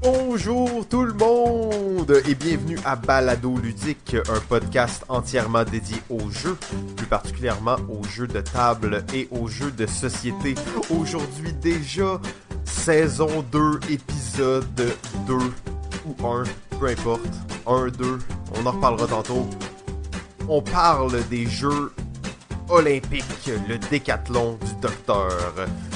Bonjour tout le monde et bienvenue à Balado Ludique, un podcast entièrement dédié aux jeux, plus particulièrement aux jeux de table et aux jeux de société. Aujourd'hui déjà, saison 2, épisode 2 ou 1, peu importe, 1, 2, on en reparlera tantôt. On parle des jeux olympiques, le décathlon du docteur.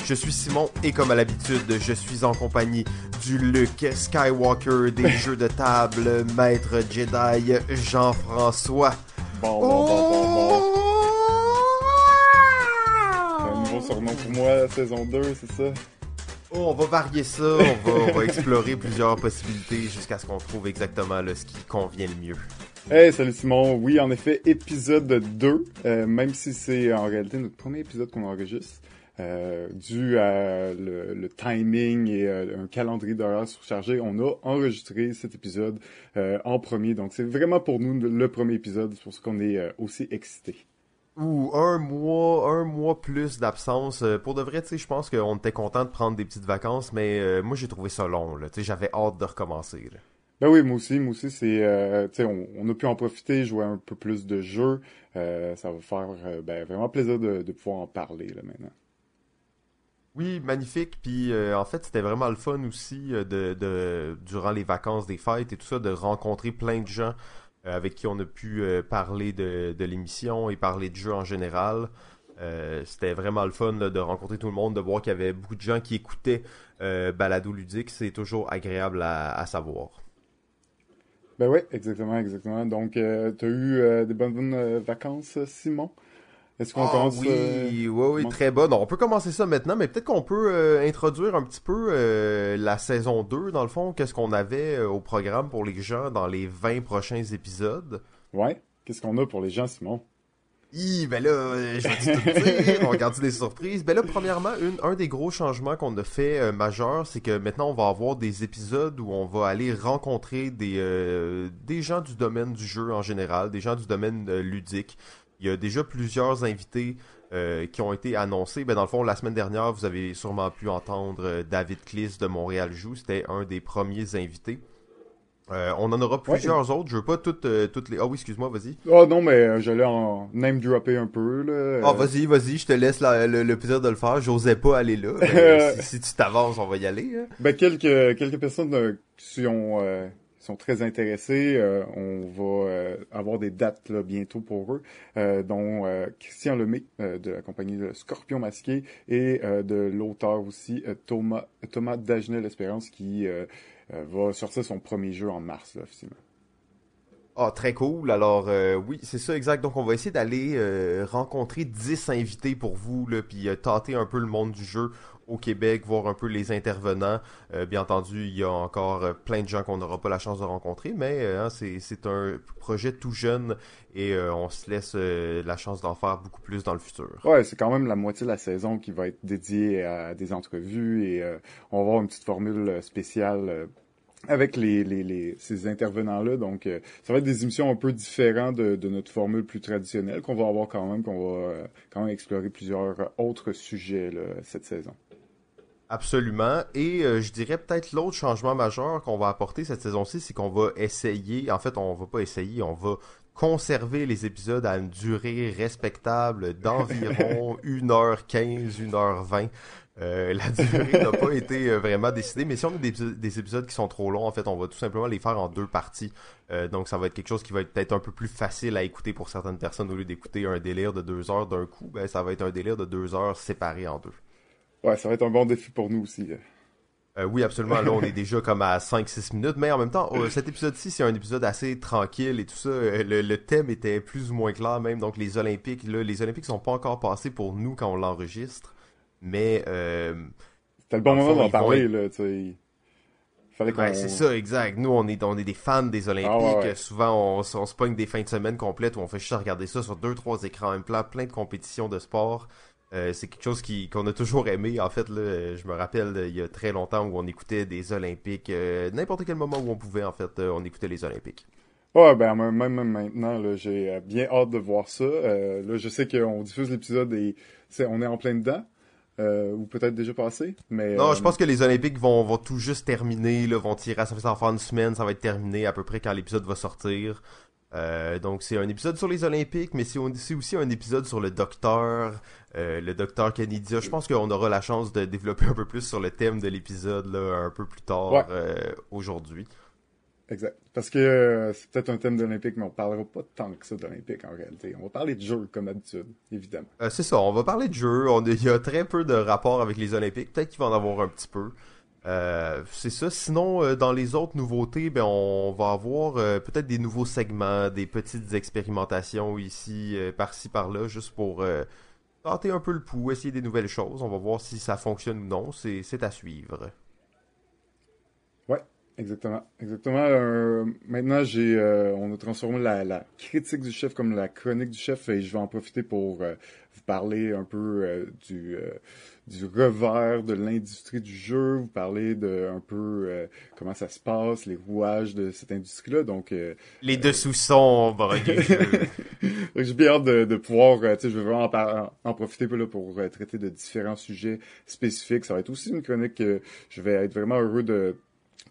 Je suis Simon et comme à l'habitude, je suis en compagnie du Luke Skywalker des jeux de table, maître Jedi Jean-François. Bon, bon, bon, bon, bon. Un nouveau surnom pour moi, saison 2, c'est ça? Oh, on va varier ça, on va, on va explorer plusieurs possibilités jusqu'à ce qu'on trouve exactement là, ce qui convient le mieux. Hey, salut Simon. Oui, en effet, épisode 2, euh, même si c'est en réalité notre premier épisode qu'on enregistre. Euh, dû à le, le timing et euh, un calendrier d'horaire surchargé, on a enregistré cet épisode euh, en premier. Donc, c'est vraiment pour nous le premier épisode. C'est pour ça qu'on est aussi excités. Ou un mois, un mois plus d'absence. Pour de vrai, tu sais, je pense qu'on était content de prendre des petites vacances, mais moi j'ai trouvé ça long. Tu sais, j'avais hâte de recommencer. Là. Ben oui, moi aussi, moi aussi, c'est, euh, on, on a pu en profiter, jouer un peu plus de jeux. Euh, ça va faire euh, ben, vraiment plaisir de, de pouvoir en parler là maintenant. Oui, magnifique. Puis euh, en fait, c'était vraiment le fun aussi euh, de, durant les vacances des fêtes et tout ça, de rencontrer plein de gens euh, avec qui on a pu parler de, l'émission et parler de jeux en général. C'était vraiment le fun de rencontrer tout le monde, de voir qu'il y avait beaucoup de gens qui écoutaient Balado Ludique. C'est toujours agréable à, savoir. Ben oui, exactement, exactement. Donc, euh, t'as eu des bonnes vacances, Simon? Est-ce qu'on Ah commence? oui, euh, oui, oui, comment- très bonne. On peut commencer ça maintenant, mais peut-être qu'on peut euh, introduire un petit peu euh, la saison 2, dans le fond, qu'est-ce qu'on avait au programme pour les gens dans les 20 prochains épisodes? Ouais. Qu'est-ce qu'on a pour les gens, Simon? Hi, ben là, je vais tout dire, on regarde des surprises. Ben là, premièrement, une, un des gros changements qu'on a fait euh, majeur, c'est que maintenant on va avoir des épisodes où on va aller rencontrer des, euh, des gens du domaine du jeu en général, des gens du domaine euh, ludique. Il y a déjà plusieurs invités euh, qui ont été annoncés. Ben dans le fond, la semaine dernière, vous avez sûrement pu entendre euh, David Kliss de Montréal Joue. C'était un des premiers invités. Euh, on en aura plusieurs autres. Je veux pas toutes, toutes les. Ah oui, excuse-moi, vas-y. Oh non, mais j'allais en name dropper un peu, là. Ah, vas-y, vas-y, je te laisse la- le, le plaisir de le faire. J'osais pas aller là. si, si tu t'avances, on va y aller. hein. Ben, quelques, quelques personnes qui qui sont très intéressées. euh, on va euh, avoir des dates bientôt pour eux, euh, dont Christian Lemay de la compagnie de Scorpion Masqué et de l'auteur aussi Thomas, Thomas Dagenel-Espérance qui euh, euh, va sortir son premier jeu en mars, officiellement. Ah, très cool. Alors, oui, c'est ça, exact. Donc, on va essayer d'aller rencontrer 10 invités pour vous, puis euh, tâter un peu le monde du jeu au Québec, voir un peu les intervenants. Euh, bien entendu, il y a encore euh, plein de gens qu'on n'aura pas la chance de rencontrer, mais euh, hein, c'est un projet tout jeune et on se laisse la chance d'en faire beaucoup plus dans le futur. Ouais, c'est quand même la moitié de la saison qui va être dédiée à des entrevues et on va avoir une petite formule spéciale avec ces intervenants-là. Donc, ça va être des émissions un peu différentes de, notre formule plus traditionnelle qu'on va avoir quand même, qu'on va quand même explorer plusieurs autres sujets cette saison. Absolument. Et euh, je dirais peut-être l'autre changement majeur qu'on va apporter cette saison-ci, c'est qu'on va essayer, en fait, on va pas essayer, on va conserver les épisodes à une durée respectable d'environ 1h15, 1h20. Euh, la durée n'a pas été euh, vraiment décidée, mais si on a des, des épisodes qui sont trop longs, en fait, on va tout simplement les faire en deux parties. Euh, donc, ça va être quelque chose qui va être peut-être un peu plus facile à écouter pour certaines personnes au lieu d'écouter un délire de deux heures d'un coup. Ben, ça va être un délire de deux heures séparé en deux. Ouais, ça va être un bon défi pour nous aussi. là. Euh, oui, absolument. Là, on est déjà comme à 5-6 minutes. Mais en même temps, euh, cet épisode-ci, c'est un épisode assez tranquille et tout ça. Euh, Le, le thème était plus ou moins clair même. Donc, les Olympiques, là, les Olympiques sont pas encore passés pour nous quand on l'enregistre. Mais, euh, C'était le bon moment d'en vont parler, là, tu sais. Ouais, c'est ça, exact. Nous, on est, on est des fans des Olympiques. Ah ouais, ouais. Souvent, on, on se pogne des fins de semaine complètes où on fait juste regarder ça sur deux, trois écrans en même plein de compétitions de sport. Euh, c'est quelque chose qui qu'on a toujours aimé. En fait, là, euh, je me rappelle euh, il y a très longtemps où on écoutait des Olympiques. euh, N'importe quel moment où on pouvait, en fait, on écoutait les Olympiques. Ouais, ben même, même maintenant, là, j'ai bien hâte de voir ça. Euh, là, je sais qu'on diffuse l'épisode et c'est- on est en plein dedans. ou peut-être déjà passé. Mais, non, je pense que les Olympiques vont, vont tout juste terminer, là, vont tirer, ça va faire une semaine, ça va être terminé à peu près quand l'épisode va sortir. Euh, donc c'est un épisode sur les Olympiques, mais c'est aussi un épisode sur le docteur, euh, le docteur Kennedy. Je pense qu'on aura la chance de développer un peu plus sur le thème de l'épisode un peu plus tard euh, aujourd'hui. Exact. Parce que c'est peut-être un thème d'Olympique, mais on parlera pas tant que ça d'Olympique en réalité. On va parler de jeux comme d'habitude, évidemment. c'est ça, on va parler de jeux. il y a très peu de rapport avec les Olympiques. Peut-être qu'il va en avoir un petit peu. Euh, c'est ça. Sinon, euh, dans les autres nouveautés, ben on va avoir euh, peut-être des nouveaux segments, des petites expérimentations ici, par-ci, par-là, juste pour tenter un peu le pouls, essayer des nouvelles choses. On va voir si ça fonctionne ou non. C'est à suivre. Ouais, exactement. Exactement. maintenant, j'ai, on a transformé la, la, critique du chef comme la chronique du chef et je vais en profiter pour vous parler un peu du du revers de l'industrie du jeu, vous parlez de un peu euh, comment ça se passe, les rouages de cette industrie-là. Donc euh, les dessous sombres. j'ai bien hâte de, de pouvoir, euh, tu sais, je vais vraiment en, en profiter là, pour traiter de différents sujets spécifiques. Ça va être aussi une chronique que je vais être vraiment heureux de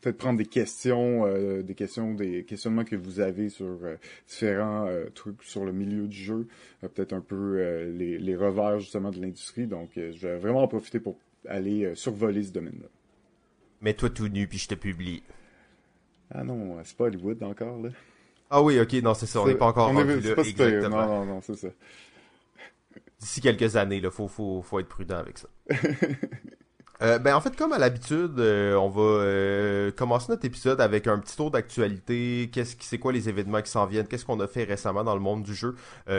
peut-être prendre des questions, euh, des questions, des questionnements que vous avez sur euh, différents euh, trucs sur le milieu du jeu, peut-être un peu les, les, revers justement de l'industrie. Donc, je vais vraiment en profiter pour aller survoler ce domaine-là. Mets-toi tout nu puis je te publie. Ah non, c'est pas Hollywood encore là. Ah oui, ok, non, c'est ça, on n'est pas encore on rendu là. Exactement. Non, non, non, c'est ça. D'ici quelques années, il faut, faut, faut être prudent avec ça. Euh, ben en fait, comme à l'habitude, euh, on va euh, commencer notre épisode avec un petit tour d'actualité. Qu'est-ce qui, c'est quoi les événements qui s'en viennent? Qu'est-ce qu'on a fait récemment dans le monde du jeu?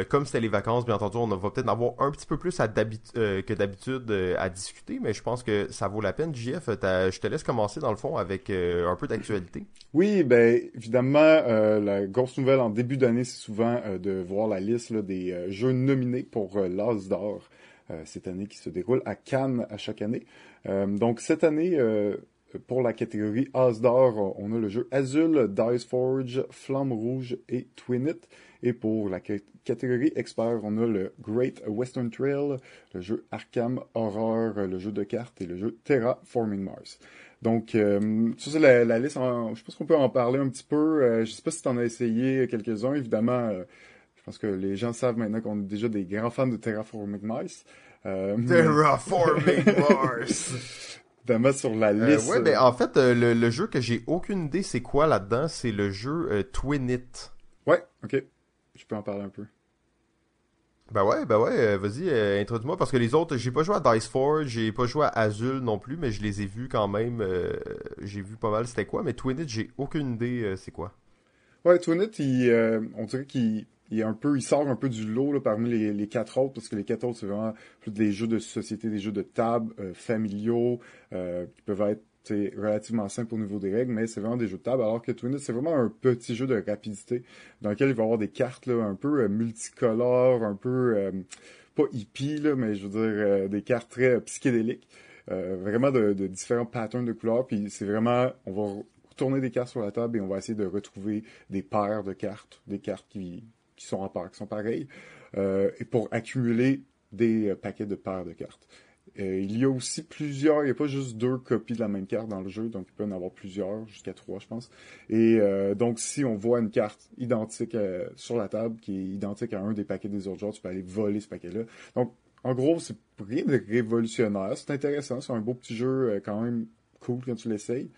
Comme c'était les vacances, bien entendu, on va peut-être en avoir un petit peu plus que d'habitude à discuter, mais je pense que ça vaut la peine. JF, je te laisse commencer dans le fond avec un peu d'actualité. Oui, ben évidemment, la grosse nouvelle en début d'année, c'est souvent de voir la liste des jeux nominés pour l'As d'or. Cette année qui se déroule à Cannes à chaque année. Euh, donc cette année, euh, pour la catégorie As d'or, on a le jeu Azul, Dice Forge, Flamme Rouge et Twinit. Et pour la catégorie expert, on a le Great Western Trail, le jeu Arkham Horror, le jeu de cartes et le jeu Terraforming Mars. Donc, euh, ça c'est la, liste. je pense qu'on peut en parler un petit peu. je sais pas si tu en as essayé quelques-uns. Évidemment, je pense que les gens savent maintenant qu'on est déjà des grands fans de Terraforming Mars. Euh, Terraforming Mars. Évidemment sur la euh, liste. ouais, ben en fait, euh, le, jeu que j'ai aucune idée c'est quoi là-dedans, c'est le jeu Twinit. Ouais, ok. Je peux en parler un peu. Ben ouais, ben ouais, vas-y, introduis-moi parce que les autres, j'ai pas joué à Dice Forge, j'ai pas joué à Azul non plus, mais je les ai vus quand même. j'ai vu pas mal c'était quoi, mais Twinit, j'ai aucune idée c'est quoi. Ouais, Twinit, on dirait qu'il il un peu, sort un peu du lot parmi les, quatre autres, parce que les quatre autres, c'est vraiment plus des jeux de société, des jeux de table, euh, familiaux, euh, qui peuvent être relativement simples au niveau des règles, mais c'est vraiment des jeux de table, alors que Twinit, c'est vraiment un petit jeu de rapidité, dans lequel il va y avoir des cartes un peu euh, multicolores, un peu, pas hippie, là, mais je veux dire, des cartes très psychédéliques. vraiment de, de, différents patterns de couleurs, puis c'est vraiment, on va tourner des cartes sur la table et on va essayer de retrouver des paires de cartes, des cartes qui, qui sont en qui sont pareils, euh, et pour accumuler des euh, paquets de paires de cartes. Euh, il y a aussi plusieurs, il n'y a pas juste deux copies de la même carte dans le jeu, donc il peut en avoir plusieurs, jusqu'à trois, je pense. Et donc, si on voit une carte identique sur la table, qui est identique à un des paquets des autres joueurs, tu peux aller voler ce paquet-là. Donc, en gros, c'est rien de révolutionnaire. C'est intéressant, c'est un beau petit jeu quand même cool quand tu l'essayes.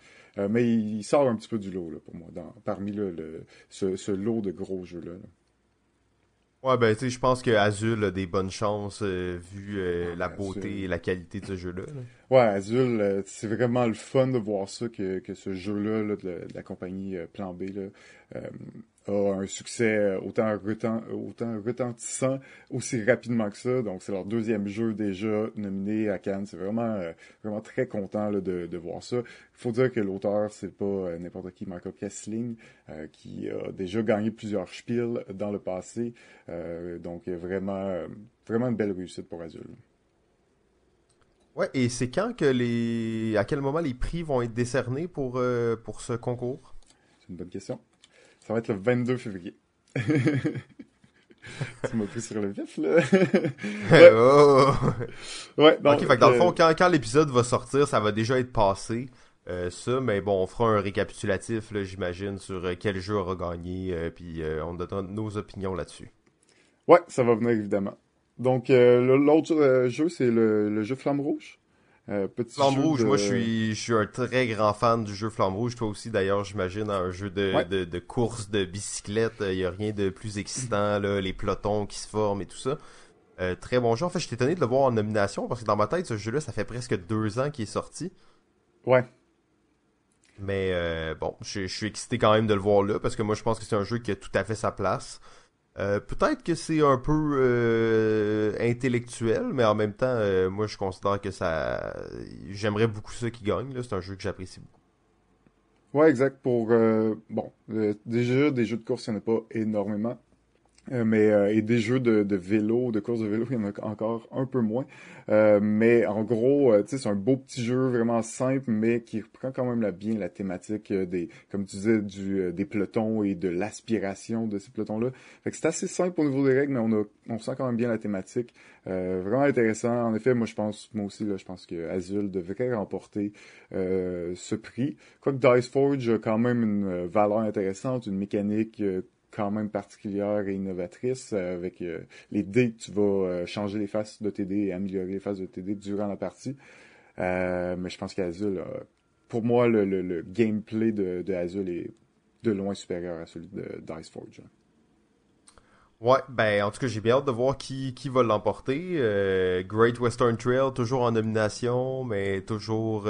mais il, sort un petit peu du lot là, pour moi, parmi le, ce, lot de gros jeux-là. là Ouais, ben, tu sais, je pense que Azul a des bonnes chances euh, vu euh, la beauté et la qualité de ce jeu-là. Ouais, Azul, euh, c'est vraiment le fun de voir ça, que, que ce jeu-là de, la compagnie Plan B là, a un succès euh, autant, autant retentissant aussi rapidement que ça. Donc, c'est leur deuxième jeu déjà nominé à Cannes. C'est vraiment, euh, vraiment très content là, de, de, voir ça. Il faut dire que l'auteur, c'est pas euh, n'importe qui, Michael Kessling, qui a déjà gagné plusieurs spiels dans le passé. donc, vraiment, vraiment une belle réussite pour Azul. Ouais, et c'est quand que les, à quel moment les prix vont être décernés pour, pour ce concours? C'est une bonne question. Ça va être le 22 février. tu m'as pris sur le vif, là. ouais. Oh. ok, fait que dans le fond, quand, quand l'épisode va sortir, ça va déjà être passé. Euh, ça, mais bon, on fera un récapitulatif, j'imagine, sur euh, quel jeu aura gagné, euh, puis on donnera nos opinions là-dessus. Ouais, ça va venir évidemment. Donc, l'autre jeu, c'est le, jeu Flamme Rouge. petit Flamme Rouge, moi je suis, je suis un très grand fan du jeu Flamme Rouge. Toi aussi d'ailleurs, j'imagine, un jeu de, de, de, course de bicyclette. Il n'y a rien de plus excitant, là, les pelotons qui se forment et tout ça. très bon jeu. En fait, je suis étonné de le voir en nomination parce que dans ma tête, ce jeu-là, ça fait presque deux ans qu'il est sorti. Ouais. Mais euh, bon, je, suis excité quand même de le voir là parce que moi je pense que c'est un jeu qui a tout à fait sa place. Euh, peut-être que c'est un peu euh, intellectuel, mais en même temps, moi je considère que ça. J'aimerais beaucoup ça qui gagne. C'est un jeu que j'apprécie beaucoup. Ouais, exact. Pour bon, déjà des jeux de course, il n'y en a pas énormément. Euh, mais euh, et des jeux de, de, vélo, de course de vélo, il y en a encore un peu moins. Euh, mais en gros, sais, c'est un beau petit jeu vraiment simple, mais qui reprend quand même la, bien la thématique des, comme tu disais, du, des pelotons et de l'aspiration de ces pelotons-là. Fait que c'est assez simple au niveau des règles, mais on a, on sent quand même bien la thématique. vraiment intéressant. En effet, moi je pense, moi aussi là, je pense que Azul devrait remporter ce prix. Quoique Dice Forge a quand même une valeur intéressante, une mécanique quand même particulière et innovatrice euh, avec euh, les dés que tu vas euh, changer les faces de TD et améliorer les faces de TD durant la partie. mais je pense qu'Azul, pour moi, le, gameplay de, de, Azul est de loin supérieur à celui de Dice Forge. Ouais, ben en tout cas j'ai bien hâte de voir qui, qui va l'emporter. Great Western Trail, toujours en nomination, mais toujours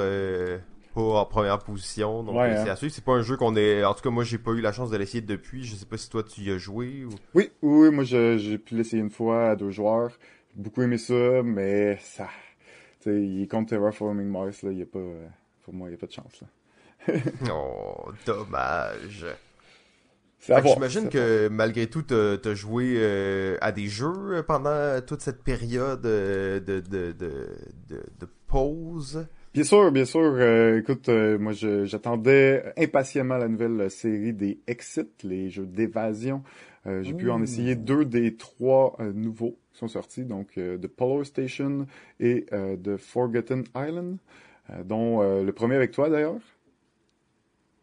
pas en première position. Donc c'est hein. à suivre. C'est pas un jeu qu'on est. En tout cas, moi j'ai pas eu la chance de l'essayer depuis. Je sais pas si toi tu y as joué ou. Oui, oui, moi j'ai pu l'essayer une fois à deux joueurs. J'ai beaucoup aimé ça, mais ça. Tu sais, il est contre Terraforming Mars, là, il y a pas. Pour moi, il n'y a pas de chance là. oh, dommage. J'imagine que malgré tout, t'as as joué euh, à des jeux pendant toute cette période euh, de, de, de, de pause? Bien sûr, bien sûr. Euh, écoute, euh, moi, j'attendais impatiemment la nouvelle série des Exit, les jeux d'évasion. Euh, j'ai pu en essayer deux des trois nouveaux qui sont sortis, donc The Polar Station et The Forgotten Island, dont le premier avec toi d'ailleurs.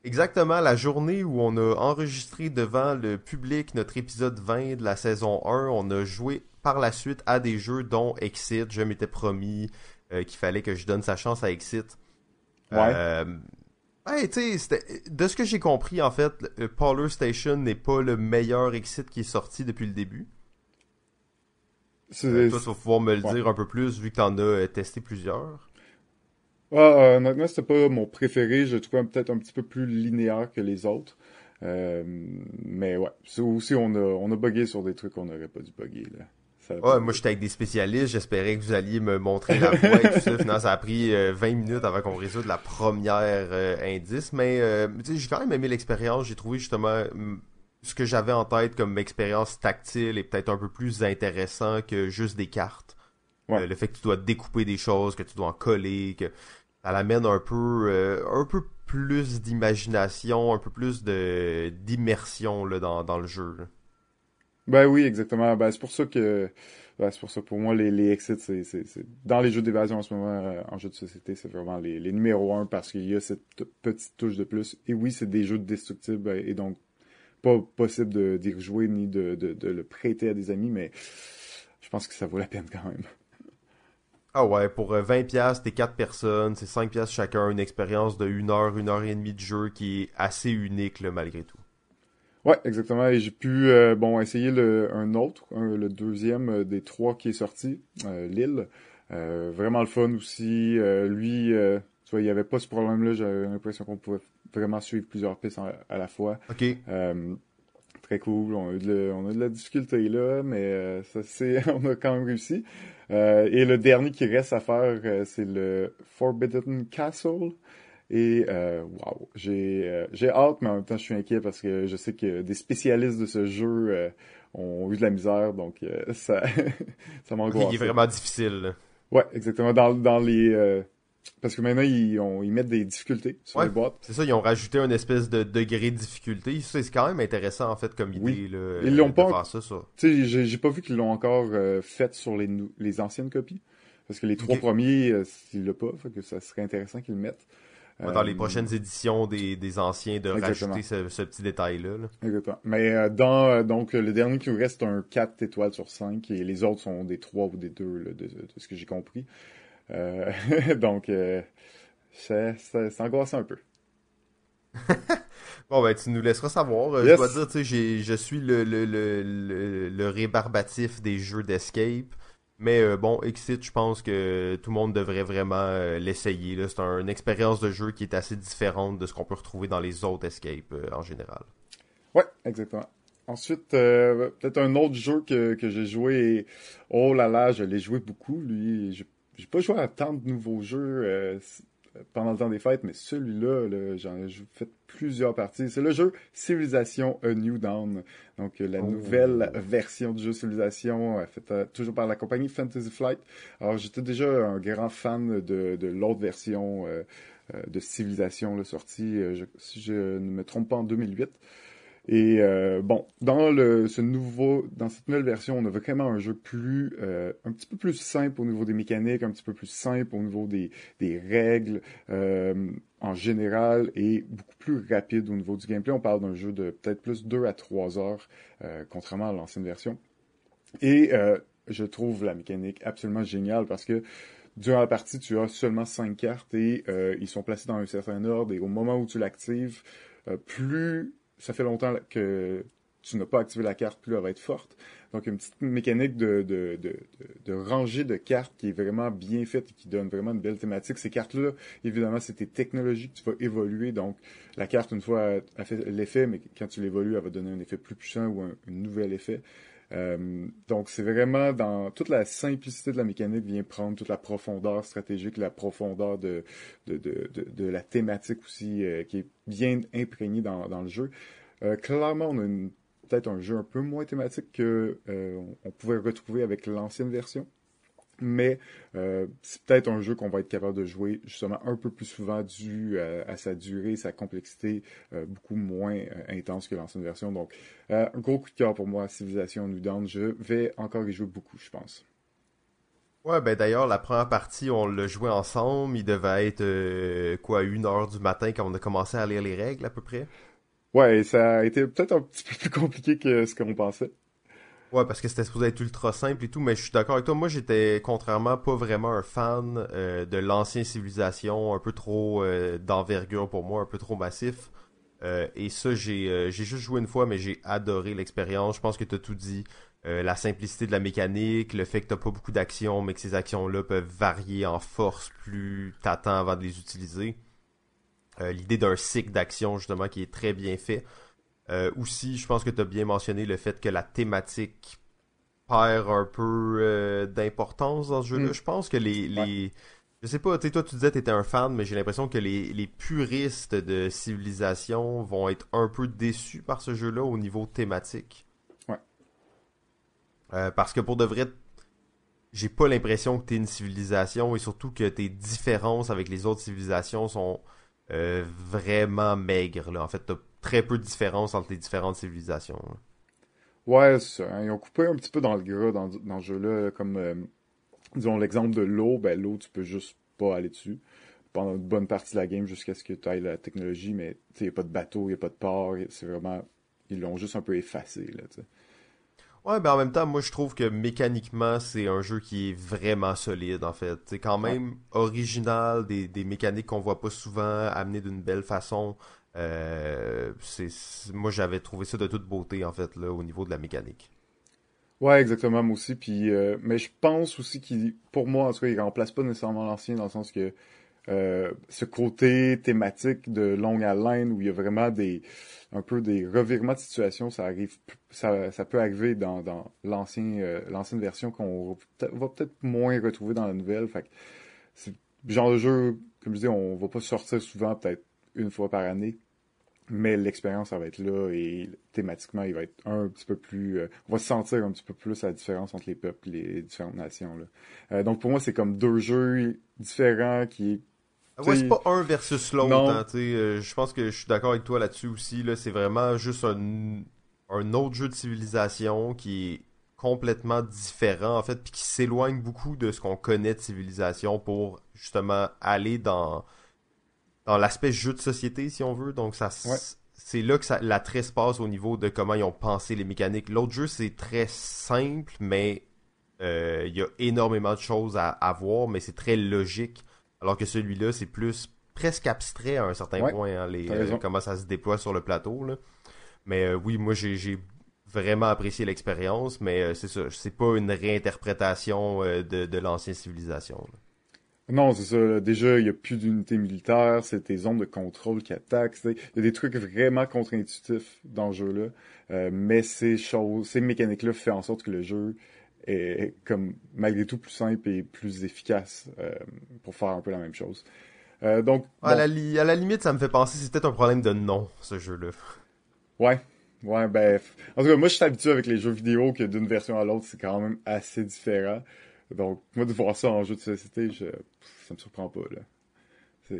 Exactement, la journée où on a enregistré devant le public notre épisode 20 de la saison 1, on a joué par la suite à des jeux dont Exit, je m'étais promis, euh, qu'il fallait que je donne sa chance à Exit. Ouais. Euh, de ce que j'ai compris, en fait, Polar Station n'est pas le meilleur Exit qui est sorti depuis le début. Euh, toi, tu vas pouvoir me le dire un peu plus, vu que tu en as testé plusieurs. Ah, honnêtement, c'était pas mon préféré. Je le trouvais peut-être un petit peu plus linéaire que les autres. mais ouais, aussi on a, on a bugué sur des trucs qu'on n'aurait pas dû bugger. Là ouais, moi j'étais avec des spécialistes, j'espérais que vous alliez me montrer la voie et tout ça. Finalement, ça a pris 20 euh, minutes avant qu'on résout la première euh, indice. Mais euh, j'ai quand même aimé l'expérience. J'ai trouvé justement ce que j'avais en tête comme expérience tactile et peut-être un peu plus intéressant que juste des cartes. le fait que tu dois découper des choses, que tu dois en coller, que ça l'amène un peu un peu plus d'imagination, un peu plus de d'immersion dans, dans le jeu. Ben oui, exactement. Ben, c'est pour ça que ben, c'est pour ça pour moi les, les exits c'est, c'est, c'est dans les jeux d'évasion en ce moment euh, en jeu de société c'est vraiment les, les numéros un parce qu'il y a cette petite touche de plus et oui c'est des jeux destructibles euh, et donc pas possible de d'y rejouer ni de, de, de, le prêter à des amis mais je pense que ça vaut la peine quand même. Ah ouais, pour 20$, euh, t'es 4 personnes, c'est 5$ chacun, une expérience de 1 heure, 1 heure et demie de jeu qui est assez unique là, malgré tout. Ouais, exactement. Et j'ai pu euh, bon essayer le, un autre, le deuxième euh, des trois qui est sorti, euh, Lille. vraiment le fun aussi. lui, tu vois, il n'y avait pas ce problème-là. J'avais l'impression qu'on pouvait vraiment suivre plusieurs pistes à la fois. Ok. très cool. On a, eu de, on a de la difficulté là, mais ça c'est, on a quand même réussi. et le dernier qui reste à faire, c'est le Forbidden Castle. Et euh, wow, j'ai euh, j'ai hâte, mais en même temps je suis inquiet parce que je sais que des spécialistes de ce jeu euh, ont eu de la misère, donc euh, ça ça m'angoisse. Il est vraiment difficile. Ouais, exactement. Dans dans les parce que maintenant, ils, ils mettent des difficultés sur les boîtes. C'est ça, ils ont rajouté un espèce de degré de difficulté. C'est quand même intéressant, en fait, comme idée. Oui. Là, ils l'ont pas. Tu sais, j'ai pas vu qu'ils l'ont encore euh, fait sur les, les anciennes copies. Parce que les trois premiers, euh, ils l'ont pas. Fait que ça serait intéressant qu'ils le mettent. Dans les euh, prochaines éditions des, des anciens, de rajouter ce, petit détail-là. Exactement. Mais dans donc le dernier qui nous reste, un 4 étoiles sur 5 et les autres sont des 3 ou des 2 de, ce que j'ai compris. Euh, donc, euh, c'est angoissant un peu. bon, ben, tu nous laisseras savoir. Euh, je dois dire, tu sais, je suis le, le, le, le, rébarbatif des jeux d'escape. Mais bon, Exit, je pense que tout le monde devrait vraiment l'essayer. C'est une expérience de jeu qui est assez différente de ce qu'on peut retrouver dans les autres escape en général. Ouais, exactement. Ensuite, peut-être un autre jeu que, que j'ai joué et oh là là, je l'ai joué beaucoup. Lui, j'ai pas joué à tant de nouveaux jeux euh, pendant le temps des fêtes, mais celui-là, j'en ai fait plusieurs parties. C'est le jeu Civilization A New Dawn. Donc, la oh. nouvelle version du jeu Civilization, euh, faite euh, toujours par la compagnie Fantasy Flight. Alors, j'étais déjà un grand fan de, de l'autre version de Civilization, sortie, si je ne me trompe pas, en 2008. Et euh, bon, dans le, ce nouveau, dans cette nouvelle version, on a vraiment un jeu plus, euh, un petit peu plus simple au niveau des mécaniques, un petit peu plus simple au niveau des, des règles euh, en général et beaucoup plus rapide au niveau du gameplay. On parle d'un jeu de peut-être plus 2 à 3 heures, contrairement à l'ancienne version. Et je trouve la mécanique absolument géniale parce que durant la partie, tu as seulement 5 cartes et ils sont placés dans un certain ordre et au moment où tu l'actives, plus ça fait longtemps que tu n'as pas activé la carte, plus elle va être forte. Donc, une petite mécanique de, de, de, de, rangée de cartes qui est vraiment bien faite et qui donne vraiment une belle thématique. Ces cartes-là, évidemment, c'est tes technologies que tu vas évoluer. Donc, la carte, une fois, a fait l'effet, mais quand tu l'évolues, elle va donner un effet plus puissant ou un, nouvel effet. Euh, donc, c'est vraiment dans toute la simplicité de la mécanique vient prendre toute la profondeur stratégique, la profondeur de, de, de, de, la thématique aussi euh, qui est bien imprégnée dans, dans le jeu. Euh, clairement, on a peut-être un jeu un peu moins thématique que on pouvait retrouver avec l'ancienne version mais euh, c'est peut-être un jeu qu'on va être capable de jouer justement un peu plus souvent dû à, sa durée, sa complexité euh, beaucoup moins euh, intense que l'ancienne version. Donc, un gros coup de cœur pour moi, Civilization New Dawn. Je vais encore y jouer beaucoup, je pense. Ouais, ben d'ailleurs, la première partie, on l'a joué ensemble. Il devait être, quoi, une heure du matin quand on a commencé à lire les règles, à peu près? Ouais, ça a été peut-être un petit peu plus compliqué que ce qu'on pensait. Ouais, parce que c'était supposé être ultra simple et tout, mais je suis d'accord avec toi. Moi, j'étais contrairement pas vraiment un fan euh, de l'ancienne civilisation, un peu trop euh, d'envergure pour moi, un peu trop massif. Euh, et ça, j'ai juste joué une fois, mais j'ai adoré l'expérience. Je pense que tu as tout dit. la simplicité de la mécanique, le fait que t'as pas beaucoup d'actions, mais que ces actions-là peuvent varier en force plus t'attends avant de les utiliser. L'idée d'un cycle d'action, justement, qui est très bien fait. Euh, aussi, je pense que tu as bien mentionné le fait que la thématique perd un peu euh, d'importance dans ce jeu-là. Mm. Je pense que les, les... Je sais pas, toi tu disais que tu étais un fan, mais j'ai l'impression que les, les puristes de civilisation vont être un peu déçus par ce jeu-là au niveau thématique. Ouais. Euh, parce que pour de vrai, j'ai pas l'impression que tu es une civilisation et surtout que tes différences avec les autres civilisations sont vraiment maigres. Là. En fait, t'as très peu de différence entre les différentes civilisations. Ouais, ça. Hein. Ils ont coupé un petit peu dans le gras dans, dans ce jeu-là. Comme, euh, disons, l'exemple de l'eau, ben l'eau, tu peux juste pas aller dessus pendant une bonne partie de la game jusqu'à ce que tu ailles la technologie, mais il n'y a pas de bateau, il n'y a pas de port, c'est vraiment... Ils l'ont juste un peu effacé, là. Ouais, ben en même temps, moi je trouve que mécaniquement, c'est un jeu qui est vraiment solide en fait. C'est quand même original, des, des mécaniques qu'on voit pas souvent, amenées d'une belle façon. Euh, moi, j'avais trouvé ça de toute beauté, en fait, là, au niveau de la mécanique. Ouais, exactement, moi aussi. Puis, euh, mais je pense aussi qu'il, pour moi, en tout cas, il remplace pas nécessairement l'ancien dans le sens que euh, ce côté thématique de longue haleine où il y a vraiment des un peu des revirements de situation, ça arrive, ça, ça peut arriver dans, dans l'ancien, l'ancienne version qu'on va peut-être moins retrouver dans la nouvelle. Fait c'est genre de jeu, comme je dis, on va pas sortir souvent, peut-être une fois par année. Mais l'expérience, ça va être là et thématiquement, il va être un petit peu plus. Euh, on va sentir un petit peu plus la différence entre les peuples et les différentes nations. Là. Euh, donc pour moi, c'est comme deux jeux différents qui Ouais, c'est pas un versus l'autre. Hein, je pense que je suis d'accord avec toi là-dessus aussi. Là, c'est vraiment juste un, un autre jeu de civilisation qui est complètement différent en fait, puis qui s'éloigne beaucoup de ce qu'on connaît de civilisation pour justement aller dans dans l'aspect jeu de société si on veut. Donc ça c'est là que ça, l'attrait se passe au niveau de comment ils ont pensé les mécaniques. L'autre jeu c'est très simple, mais euh, il y a énormément de choses à, à voir, mais c'est très logique. Alors que celui-là c'est plus presque abstrait à un certain point, hein, les, euh, comment ça se déploie sur le plateau. Là. Mais euh, oui, moi j'ai vraiment apprécié l'expérience, mais c'est ça, c'est pas une réinterprétation de, de l'ancienne civilisation. Non, c'est ça. Déjà, il n'y a plus d'unité militaire, c'est tes zones de contrôle qui attaquent. Il y a des trucs vraiment contre-intuitifs dans le jeu-là. mais ces choses, ces mécaniques-là font en sorte que le jeu est comme malgré tout plus simple et plus efficace pour faire un peu la même chose. donc, à, la à la limite, ça me fait penser c'est peut-être un problème de nom, ce jeu-là. Ouais, ouais, ben, en tout cas, moi, je suis habitué avec les jeux vidéo que d'une version à l'autre, c'est quand même assez différent. Donc, moi, de voir ça en jeu de société, je, ça me surprend pas, là.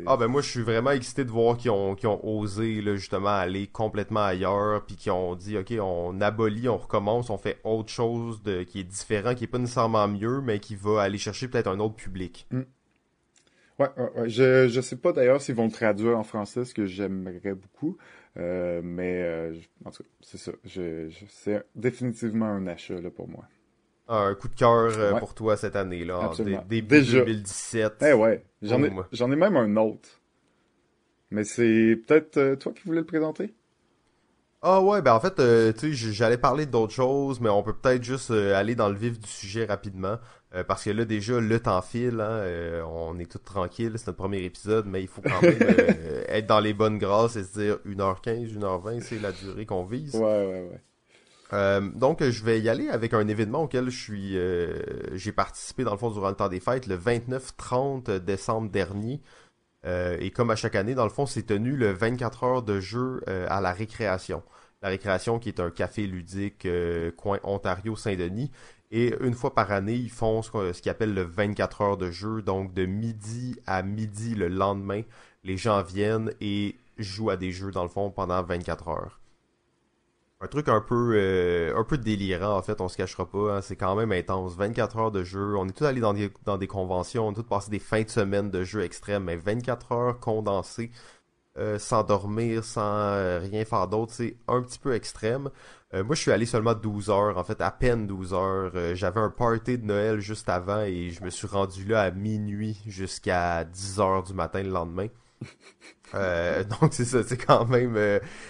Ah ben moi je suis vraiment excité de voir qu'ils ont, ont osé là, justement aller complètement ailleurs puis qu'ils ont dit ok on abolit, on recommence, on fait autre chose de, qui est différent, qui est pas nécessairement mieux mais qui va aller chercher peut-être un autre public. Mm. Ouais, ouais, je je sais pas d'ailleurs s'ils vont le traduire en français, ce que j'aimerais beaucoup. Euh, mais euh, en tout cas, c'est ça. Je, c'est définitivement un achat là, pour moi. Un coup de cœur euh, pour toi cette année-là, Absolument. début Déjà. 2017. Eh ouais, j'en ai, j'en ai même un autre. Mais c'est peut-être toi qui voulais le présenter? Ah ouais, ben en fait, tu sais, j'allais parler d'autres choses, mais on peut peut-être juste aller dans le vif du sujet rapidement. Euh, parce que là, déjà, le temps file, hein, euh, on est tout tranquille, c'est notre premier épisode, mais il faut quand même euh, être dans les bonnes grâces et se dire 1h15, 1h20, c'est la durée qu'on vise. Ouais, ouais, ouais. Donc, je vais y aller avec un événement auquel suis, j'ai participé dans le fond durant le temps des fêtes, le 29-30 décembre dernier. et comme à chaque année, dans le fond, c'est tenu le 24 heures de jeu à la récréation. La récréation qui est un café ludique coin Ontario-Saint-Denis. Et une fois par année, ils font ce qu'ils appellent le 24 heures de jeu. Donc de midi à midi le lendemain, les gens viennent et jouent à des jeux dans le fond pendant 24 heures. Un truc un peu euh, un peu délirant en fait, on se cachera pas, hein. c'est quand même intense. 24 heures de jeu, on est tous allés dans des, conventions, on est tous passé des fins de semaine de jeux extrêmes, mais 24 heures condensées, euh, sans dormir, sans euh, rien faire d'autre, c'est un petit peu extrême. Moi, je suis allé seulement 12 heures, en fait, à peine 12 heures. J'avais un party de Noël juste avant et je me suis rendu là à minuit jusqu'à 10 heures du matin le lendemain. Euh, donc c'est ça, c'est quand même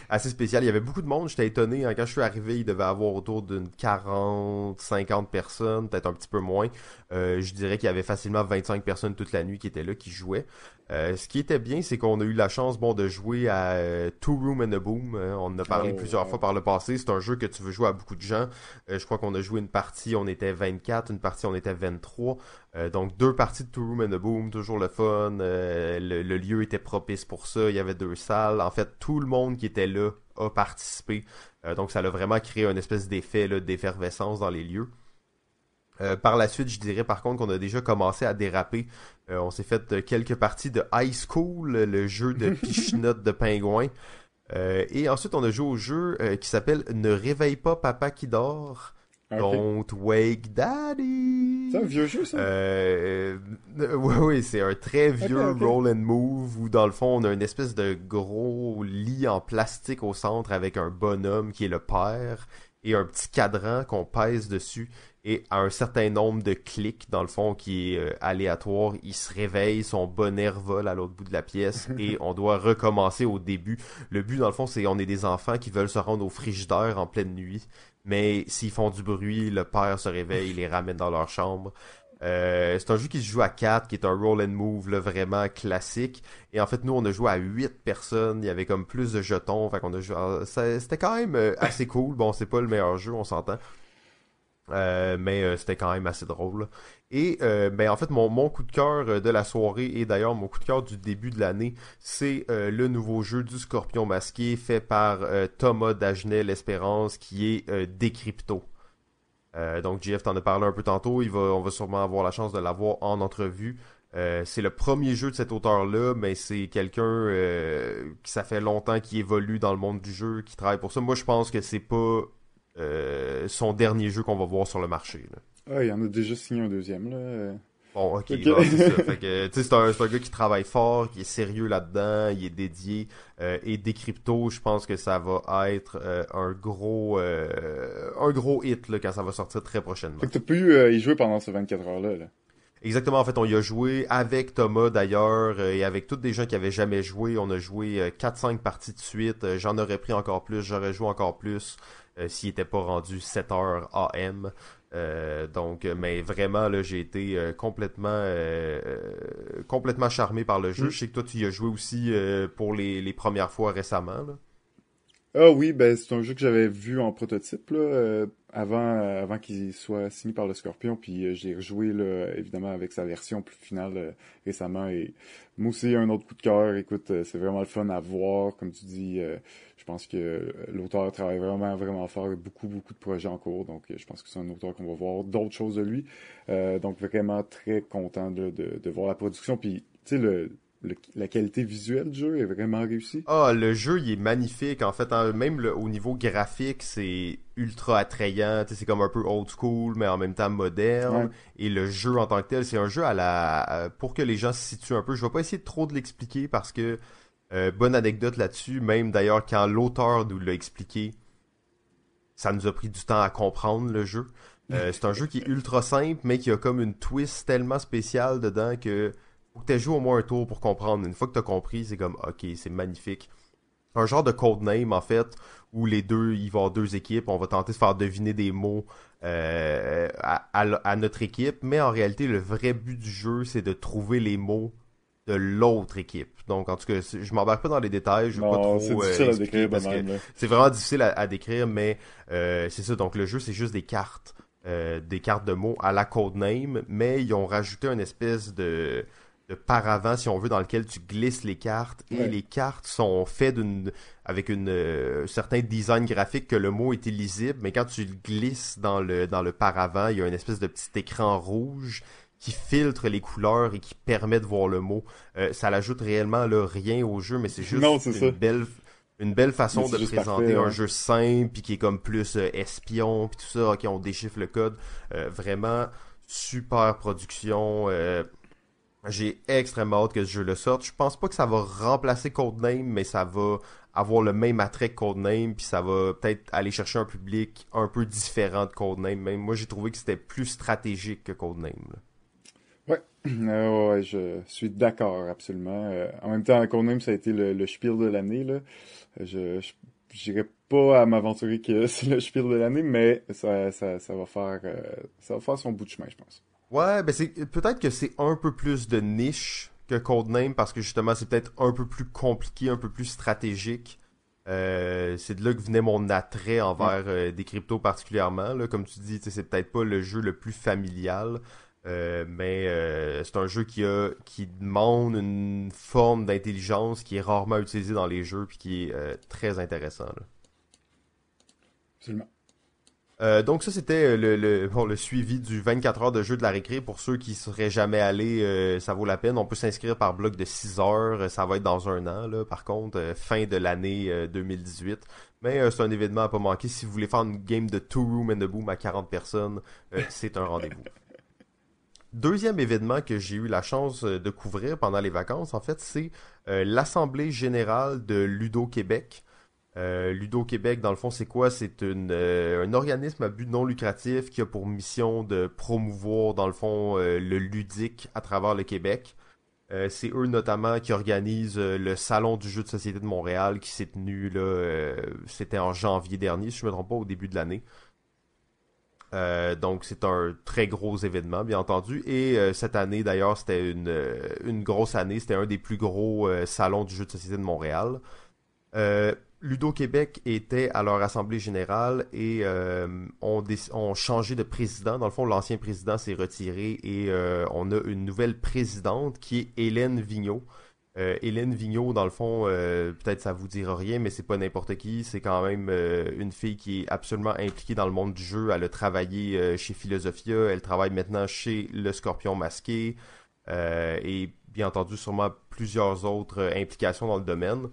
assez spécial. Il y avait beaucoup de monde, j'étais étonné. Hein. quand je suis arrivé, il devait avoir autour d'une 40, 50 personnes, peut-être un petit peu moins. Je dirais qu'il y avait facilement 25 personnes toute la nuit qui étaient là, qui jouaient. Euh, ce qui était bien, c'est qu'on a eu la chance bon de jouer à euh, Two Room and a Boom. On en a parlé oh, plusieurs fois par le passé. C'est un jeu que tu veux jouer à beaucoup de gens. Euh, je crois qu'on a joué une partie, on était 24, une partie, on était 23. donc deux parties de Two Room and a Boom, toujours le fun. Le, lieu était propice pour ça. Il y avait deux salles. En fait, tout le monde qui était là a participé. donc ça a vraiment créé une espèce d'effet d'effervescence dans les lieux. Euh, par la suite, je dirais par contre qu'on a déjà commencé à déraper. Euh, on s'est fait euh, quelques parties de High School, le jeu de pichenotte de pingouin. et ensuite, on a joué au jeu qui s'appelle Ne réveille pas papa qui dort. Don't wake daddy. C'est un vieux jeu, ça? oui, oui, c'est un très vieux roll and move où, dans le fond, on a une espèce de gros lit en plastique au centre avec un bonhomme qui est le père et un petit cadran qu'on pèse dessus et à un certain nombre de clics, dans le fond, qui est euh, aléatoire, il se réveille, son bonnet vole à l'autre bout de la pièce et on doit recommencer au début. Le but, dans le fond, c'est on est des enfants qui veulent se rendre au frigidaire en pleine nuit, mais s'ils font du bruit, le père se réveille, il les ramène dans leur chambre. Euh, c'est un jeu qui se joue à 4, qui est un roll and move là, vraiment classique. Et en fait, nous, on a joué à 8 personnes. Il y avait comme plus de jetons. Fait qu'on a joué. C'était quand même euh, assez cool. Bon, c'est pas le meilleur jeu, on s'entend. Euh, mais euh, c'était quand même assez drôle. Et euh, ben en fait mon, coup de cœur de la soirée et d'ailleurs mon coup de cœur du début de l'année, c'est le nouveau jeu du Scorpion masqué fait par Thomas Dagenet l'Espérance qui est Decrypto. donc Jeff t'en a parlé un peu tantôt, il va on va sûrement avoir la chance de l'avoir en entrevue. c'est le premier jeu de cet auteur-là, mais c'est quelqu'un qui ça fait longtemps qu'il évolue dans le monde du jeu, qui travaille pour ça. Moi, je pense que c'est pas son dernier jeu qu'on va voir sur le marché. Ah, il y en a déjà signé un deuxième là. Bon, ok, que, c'est un, un, gars qui travaille fort, qui est sérieux là-dedans, il est dédié. Euh, et Décrypto, je pense que ça va être euh, un gros euh, un gros hit là, quand ça va sortir très prochainement. Fait que t'as pu y jouer pendant ces 24 heures-là. Là. Exactement, en fait, on y a joué avec Thomas d'ailleurs et avec toutes des gens qui avaient jamais joué. On a joué 4-5 parties de suite. J'en aurais pris encore plus, j'aurais joué encore plus s'il était pas rendu 7 heures AM. Euh, donc, mais vraiment, là, j'ai été euh, complètement, euh, complètement charmé par le jeu. Mm. Je sais que toi, tu y as joué aussi pour les, les, premières fois récemment. Là. Ah oui, ben c'est un jeu que j'avais vu en prototype là, avant, avant qu'il soit signé par le Scorpion, puis j'ai rejoué là, évidemment avec sa version plus finale récemment. Et moi aussi, un autre coup de cœur. Écoute, c'est vraiment le fun à voir, comme tu dis je pense que l'auteur travaille vraiment, vraiment fort. A beaucoup, beaucoup de projets en cours. Donc, je pense que c'est un auteur qu'on va voir d'autres choses de lui. Euh, donc, vraiment très content de, de, voir la production. Puis, tu sais, le, la qualité visuelle du jeu est vraiment réussie. Ah, le jeu, il est magnifique. En fait, hein, même au niveau graphique, c'est ultra attrayant. C'est comme un peu old school, mais en même temps moderne. Et le jeu en tant que tel, c'est un jeu à la... Pour que les gens se situent un peu, je vais pas essayer trop de l'expliquer parce que euh, bonne anecdote là-dessus, même d'ailleurs quand l'auteur nous l'a expliqué, ça nous a pris du temps à comprendre le jeu. Euh, c'est un jeu qui est ultra simple, mais qui a comme une twist tellement spéciale dedans que faut que tu joué au moins un tour pour comprendre. Une fois que tu as compris, c'est comme ok, c'est magnifique. Un genre de codename en fait, où les deux, il va y avoir deux équipes, on va tenter de faire deviner des mots euh, à, notre équipe, mais en réalité, le vrai but du jeu, c'est de trouver les mots de l'autre équipe. Donc, en tout cas, je m'embarque pas dans les détails, je veux pas trop c'est difficile à décrire parce que c'est vraiment difficile à, décrire, mais euh, c'est ça. Donc, le jeu, c'est juste des cartes, euh, des cartes de mots à la codename, mais ils ont rajouté une espèce de de paravent, si on veut, dans lequel tu glisses les cartes et les cartes sont faites d'une avec une euh, certain design graphique que le mot est illisible, mais quand tu le glisses dans le dans le paravent, il y a une espèce de petit écran rouge qui filtre les couleurs et qui permet de voir le mot. Euh, ça n'ajoute réellement là, rien au jeu, mais c'est juste une belle une belle façon de présenter un jeu simple puis qui est comme plus euh, espion puis tout ça. Ok, on déchiffre le code. Euh, vraiment super production. J'ai extrêmement hâte que ce jeu le sorte. Je pense pas que ça va remplacer Codename, mais ça va avoir le même attrait que Codename, puis ça va peut-être aller chercher un public un peu différent de Codename. Même moi, j'ai trouvé que c'était plus stratégique que Codename. Là. Euh, ouais, je suis d'accord, absolument. Euh, en même temps, même ça a été le, le spiel de l'année. Là. Je n'irai pas à m'aventurer que c'est le spiel de l'année, mais ça, ça, ça, va faire, euh, ça va faire son bout de chemin, je pense. Ouais, ben c'est peut-être que c'est un peu plus de niche que Codename parce que justement c'est peut-être un peu plus compliqué, un peu plus stratégique. c'est de là que venait mon attrait envers des cryptos particulièrement. Là. Comme tu dis, c'est peut-être pas le jeu le plus familial. Euh, mais euh, c'est un jeu qui a qui demande une forme d'intelligence qui est rarement utilisée dans les jeux puis qui est euh, très intéressant. Là. Absolument. Donc ça c'était le, le, bon, le suivi du 24 heures de jeu de la récré. Pour ceux qui seraient jamais allés, ça vaut la peine. On peut s'inscrire par bloc de 6 heures. Ça va être dans un an, là, par contre, fin de l'année 2018. Mais c'est un événement à pas manquer. Si vous voulez faire une game de Two Room and the Boom à 40 personnes, c'est un rendez-vous. Deuxième événement que j'ai eu la chance euh, de couvrir pendant les vacances, en fait, c'est euh, l'Assemblée générale de Ludo Québec. Euh, Ludo Québec, dans le fond, c'est quoi? C'est un organisme à but non lucratif qui a pour mission de promouvoir, dans le fond, le ludique à travers le Québec. c'est eux notamment qui organisent le salon du jeu de société de Montréal qui s'est tenu là, c'était en janvier dernier, si je me trompe pas, au début de l'année. Euh, donc c'est un très gros événement, bien entendu. Et euh, cette année, d'ailleurs, c'était une, euh, une grosse année. C'était un des plus gros salons du jeu de société de Montréal. Ludo Québec était à leur assemblée générale et ont, ont, changé de président. Dans le fond, l'ancien président s'est retiré et on a une nouvelle présidente qui est Hélène Vigneault. Euh, Hélène Vigneault, dans le fond, euh, peut-être ça vous dira rien, mais c'est pas n'importe qui. C'est quand même euh, une fille qui est absolument impliquée dans le monde du jeu. Elle a travaillé chez Philosophia, elle travaille maintenant chez Le Scorpion Masqué. et bien entendu sûrement plusieurs autres implications dans le domaine.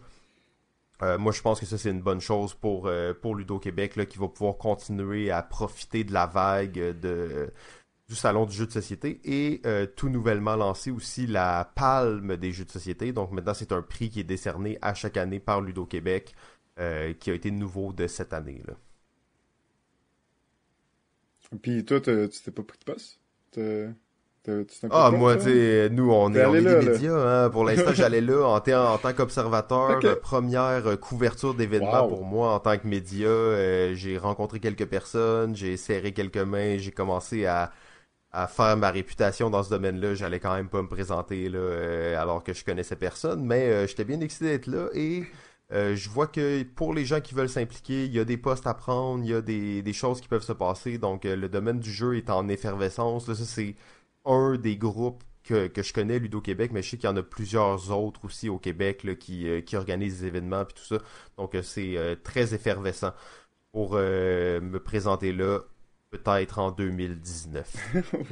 Moi, je pense que ça, c'est une bonne chose pour, pour Ludo Québec, là, qui va pouvoir continuer à profiter de la vague de, du Salon du jeu de société et euh, tout nouvellement lancé aussi la Palme des jeux de société. Donc maintenant, c'est un prix qui est décerné à chaque année par Ludo Québec, euh, qui a été nouveau de cette année. Là. Puis toi, tu t'es pas pris de poste? Ah, moi, tu sais, nous, on est, on est des médias. Hein. Pour l'instant, j'allais là en, en tant qu'observateur. Première couverture d'événement pour moi en tant que média. Euh, j'ai rencontré quelques personnes, j'ai serré quelques mains, j'ai commencé à, à faire ma réputation dans ce domaine-là, j'allais quand même pas me présenter là, euh, alors que je connaissais personne, mais euh, j'étais bien excité d'être là et euh, je vois que pour les gens qui veulent s'impliquer, il y a des postes à prendre, il y a des, des choses qui peuvent se passer, donc le domaine du jeu est en effervescence. Là, ça c'est un des groupes que, que je connais, Ludo Québec, mais je sais qu'il y en a plusieurs autres aussi au Québec là, qui, qui organisent des événements et tout ça, donc c'est très effervescent pour me présenter là peut-être en 2019.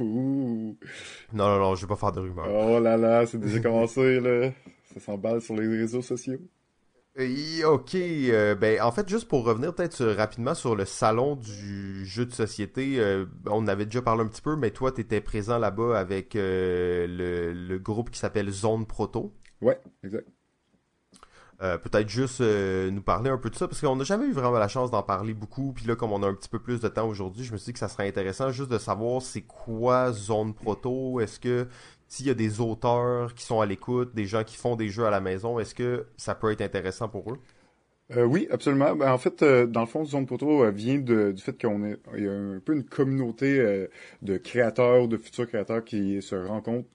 Non, non, non, je vais pas faire de rumeurs. Oh là là, c'est déjà commencé, là. Ça s'emballe sur les réseaux sociaux. Ok, euh, ben en fait juste pour revenir peut-être rapidement sur le salon du jeu de société, euh, on avait déjà parlé un petit peu, mais toi tu étais présent là-bas avec euh, le, le, groupe qui s'appelle Zone Proto. Ouais, exact. Euh, peut-être juste nous parler un peu de ça, parce qu'on n'a jamais eu vraiment la chance d'en parler beaucoup. Puis là, comme on a un petit peu plus de temps aujourd'hui, je me suis dit que ça serait intéressant juste de savoir c'est quoi Zone Proto. Est-ce que s'il y a des auteurs qui sont à l'écoute, des gens qui font des jeux à la maison, est-ce que ça peut être intéressant pour eux? Euh, oui, absolument. Ben, en fait, euh, dans le fond, Zone Proto euh, vient du fait qu'on est, il y a un peu une communauté de créateurs, de futurs créateurs qui se rencontrent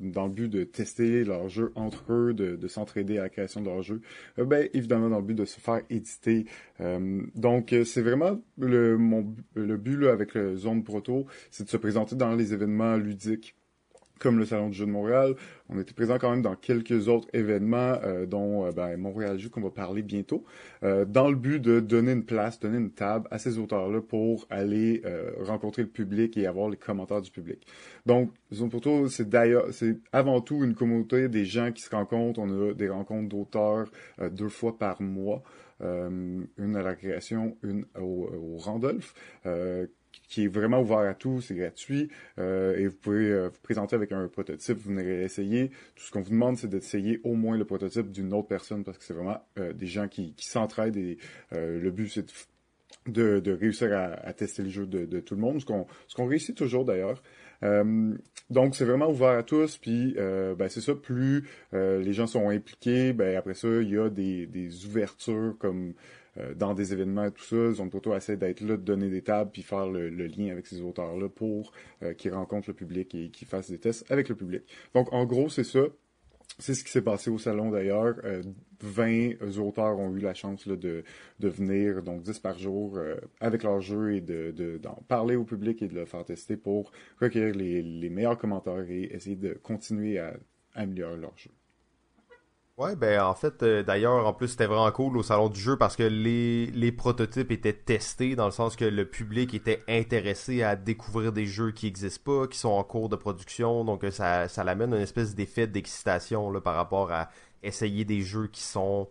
dans le but de tester leurs jeux entre eux, de, de s'entraider à la création de leurs jeux. ben, évidemment, dans le but de se faire éditer. donc, c'est vraiment le, but avec le Zone Proto, c'est de se présenter dans les événements ludiques comme le Salon du jeu de Montréal. On était présent quand même dans quelques autres événements, euh, dont euh, ben, Montréal Jeu qu'on va parler bientôt, euh, dans le but de donner une place, donner une table à ces auteurs-là pour aller rencontrer le public et avoir les commentaires du public. Donc, Zone c'est d'ailleurs, c'est avant tout une communauté des gens qui se rencontrent. On a des rencontres d'auteurs deux fois par mois. une à la création, une au, au Randolph qui est vraiment ouvert à tout, c'est gratuit, euh, et vous pouvez euh, vous présenter avec un prototype, vous venez essayer. Tout ce qu'on vous demande, c'est d'essayer au moins le prototype d'une autre personne, parce que c'est vraiment euh, des gens qui, qui s'entraident, et le but, c'est de, de, réussir à, à, tester le jeu de, de tout le monde, ce qu'on qu'on réussit toujours d'ailleurs. donc c'est vraiment ouvert à tous, puis ben, c'est ça, plus les gens sont impliqués, ben après ça, il y a des, des ouvertures comme euh, dans des événements et tout ça. Zone Proto essaie d'être là, de donner des tables, puis faire le, lien avec ces auteurs-là pour euh, qu'ils rencontrent le public et qu'ils fassent des tests avec le public. Donc, en gros, c'est ça. C'est ce qui s'est passé au salon d'ailleurs. 20 euh, auteurs ont eu la chance là, de, de venir, donc 10 par jour, avec leur jeu et de, d'en parler au public et de le faire tester pour recueillir les, les meilleurs commentaires et essayer de continuer à améliorer leur jeu. Ouais, ben en fait, euh, d'ailleurs, en plus, c'était vraiment cool au salon du jeu parce que les, les prototypes étaient testés dans le sens que le public était intéressé à découvrir des jeux qui n'existent pas, qui sont en cours de production, donc euh, ça, ça l'amène une espèce d'effet d'excitation par rapport à essayer des jeux qui sont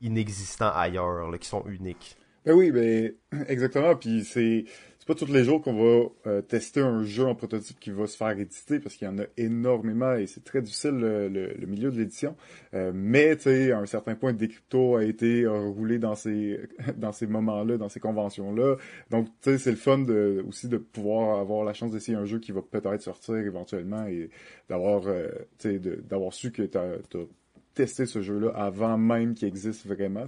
inexistants ailleurs, qui sont uniques. Ben oui, ben exactement. Puis c'est c'est pas tous les jours qu'on va euh, tester un jeu en prototype qui va se faire éditer parce qu'il y en a énormément et c'est très difficile le, le, milieu de l'édition. Euh, mais tu sais, à un certain point, Decrypto a été roulé dans ces dans ces moments-là, dans ces conventions-là. Donc tu sais, c'est le fun de, aussi de pouvoir avoir la chance d'essayer un jeu qui va peut-être sortir éventuellement et d'avoir euh, tu sais d'avoir su que tu as, testé ce jeu-là avant même qu'il existe vraiment.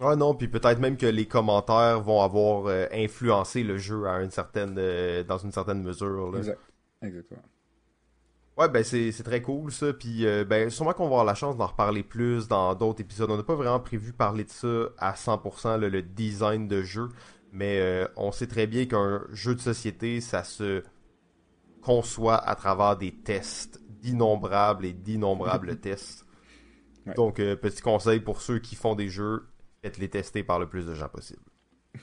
Ouais, non, puis peut-être même que les commentaires vont avoir euh, influencé le jeu à une certaine, euh, dans une certaine mesure. Là. Exact. Exactement. Ouais, ben c'est, très cool ça. Puis euh, ben sûrement qu'on va avoir la chance d'en reparler plus dans d'autres épisodes. On n'a pas vraiment prévu parler de ça à 100% le design de jeu, mais on sait très bien qu'un jeu de société, ça se conçoit à travers des tests, d'innombrables et d'innombrables tests. Donc petit conseil pour ceux qui font des jeux, les tester par le plus de gens possible.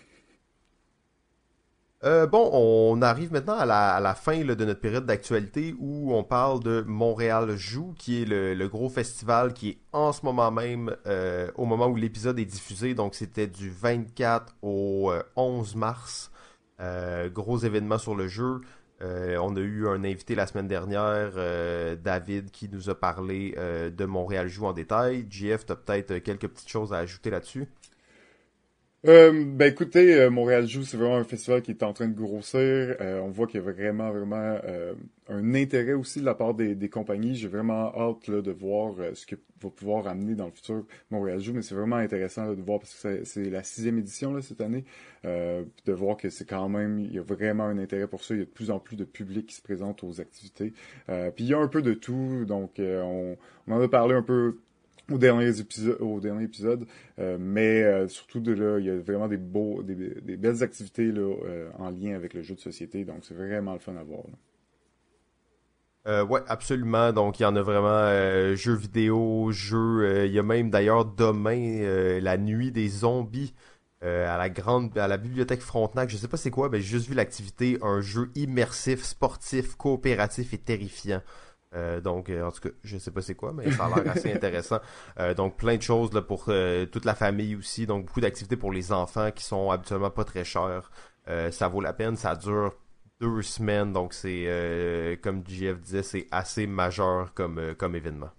Euh, bon, on arrive maintenant à la, fin de notre période d'actualité où on parle de Montréal Joue, qui est le, gros festival qui est en ce moment même, euh, au moment où l'épisode est diffusé. Donc, c'était du 24 au 11 mars. gros événement sur le jeu. On a eu un invité la semaine dernière, David, qui nous a parlé de Montréal Joue en détail. JF, tu as peut-être quelques petites choses à ajouter là-dessus? Euh, ben écoutez, euh, Montréal Joue, c'est vraiment un festival qui est en train de grossir. Euh, on voit qu'il y a vraiment, vraiment un intérêt aussi de la part des, compagnies. J'ai vraiment hâte là, de voir ce que va pouvoir amener dans le futur Montréal Joue, mais c'est vraiment intéressant là, de voir parce que c'est la sixième édition là, cette année, de voir que c'est quand même, il y a vraiment un intérêt pour ça. Il y a de plus en plus de public qui se présente aux activités. puis il y a un peu de tout, donc on, on en a parlé un peu au dernier épisode, euh, mais euh, surtout de là, il y a vraiment des beaux, des, belles activités euh, en lien avec le jeu de société, donc c'est vraiment le fun à voir. Euh, ouais, absolument. Donc, il y en a vraiment jeux vidéo, jeux. il y a même d'ailleurs demain la nuit des zombies à la grande, à la bibliothèque Frontenac. Je sais pas c'est quoi, mais j'ai juste vu l'activité, un jeu immersif, sportif, coopératif et terrifiant. Euh, donc, euh, en tout cas, je sais pas c'est quoi, mais ça a l'air assez intéressant. Euh, donc, plein de choses là, pour toute la famille aussi. Donc, beaucoup d'activités pour les enfants qui sont habituellement pas très chères. ça vaut la peine. Ça dure deux semaines. Donc, c'est, comme JF disait, c'est assez majeur comme, comme événement.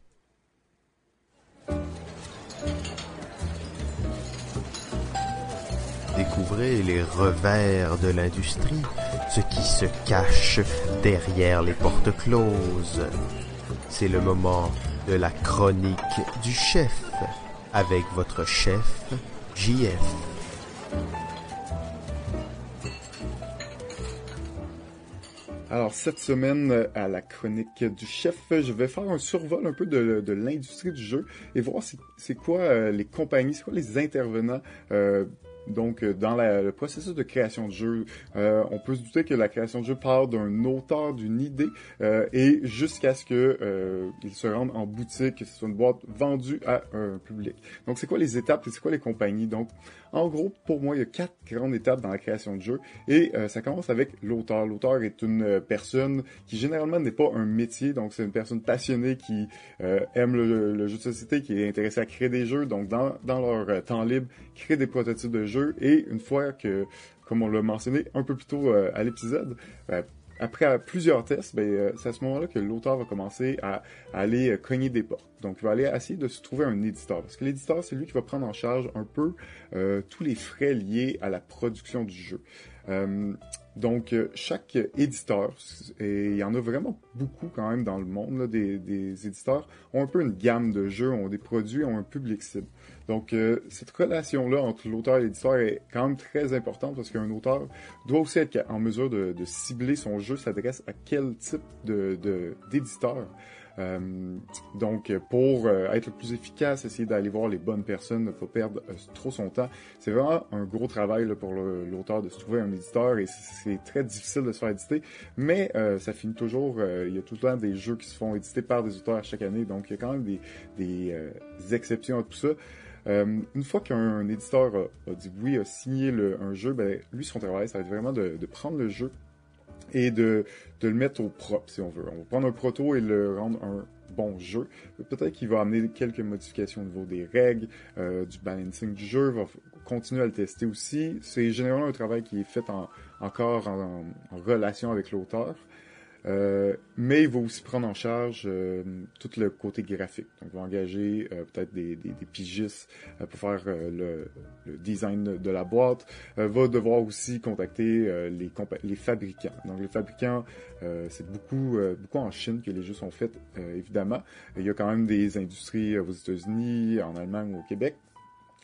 Découvrez les revers de l'industrie, ce qui se cache derrière les portes closes. C'est le moment de la chronique du chef, avec votre chef, JF. Alors, cette semaine, à la chronique du chef, je vais faire un survol un peu de, l'industrie du jeu et voir c'est quoi euh, les compagnies, c'est quoi les intervenants euh, donc, euh, dans le processus de création de jeu, euh, on peut se douter que la création de jeu part d'un auteur, d'une idée, euh, et jusqu'à ce que il se rende en boutique, que ce soit une boîte vendue à un public. Donc, c'est quoi les étapes et c'est quoi les compagnies? Donc, en gros, pour moi, il y a quatre grandes étapes dans la création de jeu, et ça commence avec l'auteur. L'auteur est une personne qui généralement n'est pas un métier, donc c'est une personne passionnée qui aime le, jeu de société, qui est intéressée à créer des jeux, donc dans, dans leur temps libre, créer des prototypes de jeux et une fois que, comme on l'a mentionné un peu plus tôt euh, à l'épisode, ben, après plusieurs tests, ben, euh, c'est à ce moment-là que l'auteur va commencer à, aller euh, cogner des portes. Donc, il va aller essayer de se trouver un éditeur. Parce que l'éditeur, c'est lui qui va prendre en charge un peu tous les frais liés à la production du jeu. Donc, euh, chaque éditeur, et il y en a vraiment beaucoup quand même dans le monde, des, éditeurs, ont un peu une gamme de jeux, ont des produits, ont un public cible. Donc, euh, cette relation-là entre l'auteur et l'éditeur est quand même très importante parce qu'un auteur doit aussi être en mesure de, cibler son jeu, s'adresse à quel type d'éditeur. De, euh, donc, pour euh, être le plus efficace, essayer d'aller voir les bonnes personnes, ne pas perdre euh, trop son temps. C'est vraiment un gros travail là, pour l'auteur de se trouver un éditeur et c'est très difficile de se faire éditer, mais ça finit toujours. il y a tout le temps des jeux qui se font éditer par des auteurs chaque année, donc il y a quand même des, des, exceptions à tout ça. Une fois qu'un éditeur a, dit oui, a signé le, un jeu, ben, lui, son travail, ça va être vraiment de, de prendre le jeu et de, de, le mettre au propre, si on veut. On va prendre un proto et le rendre un bon jeu. Peut-être qu'il va amener quelques modifications au niveau des règles, euh, du balancing du jeu, va continuer à le tester aussi. C'est généralement un travail qui est fait en, encore en relation avec l'auteur. Euh, mais il va aussi prendre en charge euh, tout le côté graphique. Donc, il va engager euh, peut-être des, des, des, pigistes pour faire le, le, design de la boîte. va devoir aussi contacter les, les fabricants. Donc, les fabricants, c'est beaucoup, beaucoup en Chine que les jeux sont faits, évidemment. Il y a quand même des industries aux États-Unis, en Allemagne ou au Québec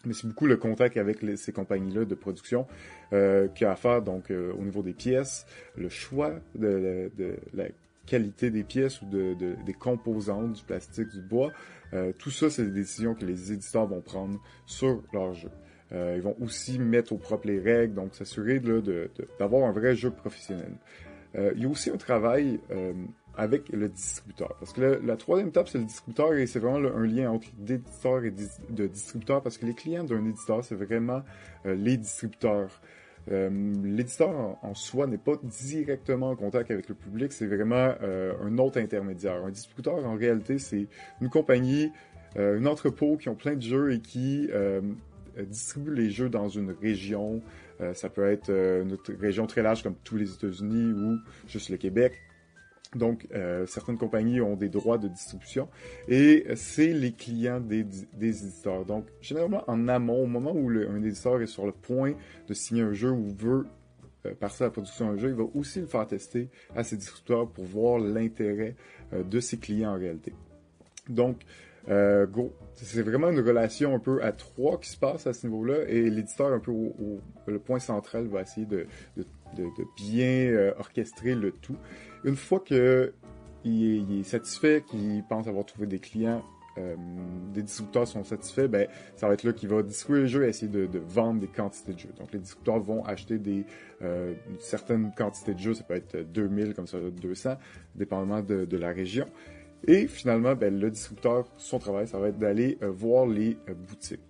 mais c'est beaucoup le contact avec ces compagnies-là de production euh, qui a à faire donc euh, au niveau des pièces, le choix de, la qualité des pièces ou de, des composantes, du plastique, du bois. Euh, tout ça, c'est des décisions que les éditeurs vont prendre sur leur jeu. Euh, ils vont aussi mettre au propre les règles, donc s'assurer d'avoir un vrai jeu professionnel. il y a aussi un travail avec le distributeur. Parce que la troisième étape, c'est le distributeur et c'est vraiment un lien entre l'éditeur et de distributeur parce que les clients d'un éditeur, c'est vraiment euh, les distributeurs. l'éditeur en, soi n'est pas directement en contact avec le public, c'est vraiment un autre intermédiaire. Un distributeur, en réalité, c'est une compagnie, un entrepôt qui ont plein de jeux et qui distribue les jeux dans une région. ça peut être une région très large comme tous les États-Unis ou juste le Québec. Donc, euh, certaines compagnies ont des droits de distribution et c'est les clients des, éditeurs. Donc, généralement, en amont, au moment où un éditeur est sur le point de signer un jeu ou veut euh, passer à la production d'un jeu, il va aussi le faire tester à ses distributeurs pour voir l'intérêt euh, de ses clients en réalité. Donc, go, c'est vraiment une relation un peu à trois qui se passe à ce niveau-là et l'éditeur un peu au, le point central va essayer de, bien orchestrer le tout. Une fois qu'il est, satisfait, qu'il pense avoir trouvé des clients, euh, des distributeurs sont satisfaits, ben, ça va être là qu'il va distribuer le jeu et essayer de, vendre des quantités de jeux. Donc, les distributeurs vont acheter des euh, certaines quantités de jeux, ça peut être 2000 comme ça, 200, dépendamment de, la région. Et finalement, ben, le distributeur, son travail, ça va être d'aller euh, voir les boutiques.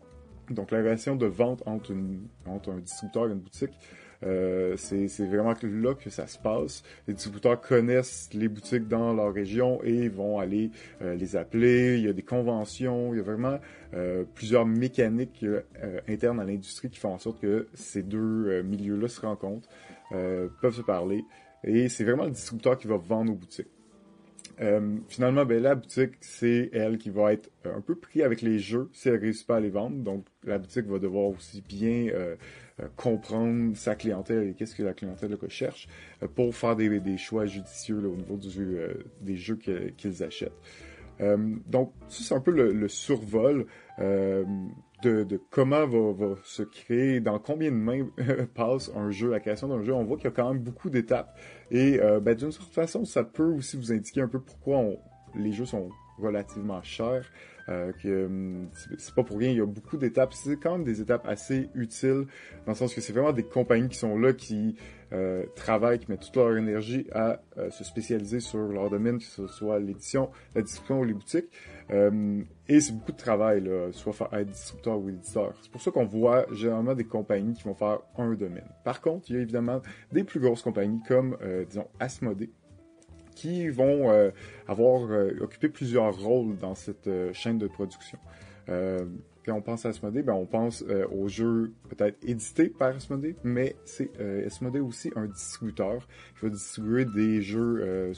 Donc, la relation de vente entre, entre un distributeur et une boutique, euh, c'est vraiment là que ça se passe. Les distributeurs connaissent les boutiques dans leur région et vont aller euh, les appeler. Il y a des conventions, il y a vraiment euh, plusieurs mécaniques internes à l'industrie qui font en sorte que ces deux milieux-là se rencontrent, peuvent se parler. Et c'est vraiment le distributeur qui va vendre aux boutiques. finalement, ben, la boutique, c'est elle qui va être un peu pris avec les jeux si elle réussit pas à les vendre. Donc, la boutique va devoir aussi bien euh, comprendre sa clientèle et qu'est-ce que la clientèle cherche euh, pour faire des, choix judicieux au niveau euh, des jeux qu'ils achètent. donc, ça, c'est un peu le, survol de, comment va, se créer, dans combien de mains passe un jeu, la création d'un jeu. On voit qu'il y a quand même beaucoup d'étapes. Et ben, d'une certaine façon, ça peut aussi vous indiquer un peu pourquoi les jeux sont relativement chers. Euh, que hum, c'est pas pour rien, il y a beaucoup d'étapes. C'est quand même des étapes assez utiles, dans le sens que c'est vraiment des compagnies qui sont là, qui euh, travaillent, qui mettent toute leur énergie à euh, se spécialiser sur leur domaine, que ce soit l'édition, la distribution ou les boutiques. Hum, et c'est beaucoup de travail, là, soit faire, être distributeur ou éditeur. C'est pour ça qu'on voit généralement des compagnies qui vont faire un domaine. Par contre, il y a évidemment des plus grosses compagnies comme, disons, Asmodee, qui vont euh, avoir euh, occupé plusieurs rôles dans cette euh, chaîne de production. quand on pense à Asmodee, ben on pense aux jeux peut-être édités par Asmodee, mais c'est Asmodee aussi un distributeur qui va distribuer des jeux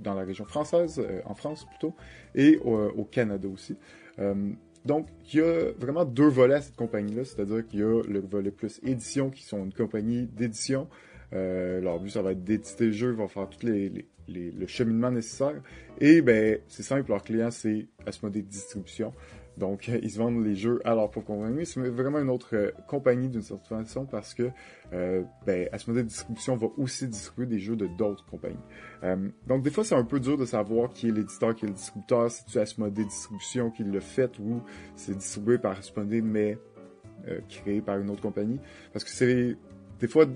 dans la région française, en France plutôt, et au, Canada aussi. Donc, il y a vraiment deux volets à cette compagnie-là, c'est-à-dire qu'il y a le volet plus édition, qui sont une compagnie d'édition euh, leur but, ça va être d'éditer le jeu, ils vont faire tout les, le cheminement nécessaire. Et ben, c'est simple, leur client, c'est Asmodee Distribution. Donc, ils se vendent les jeux à leur propre compagnie. C'est vraiment une autre euh, compagnie d'une certaine façon parce que euh, ben, Asmodee Distribution va aussi distribuer des jeux de d'autres compagnies. Euh, donc, des fois, c'est un peu dur de savoir qui est l'éditeur, qui est le distributeur, si c'est Asmodee Distribution qui le fait ou c'est distribué par Asmodee mais euh, créé par une autre compagnie. Parce que c'est des fois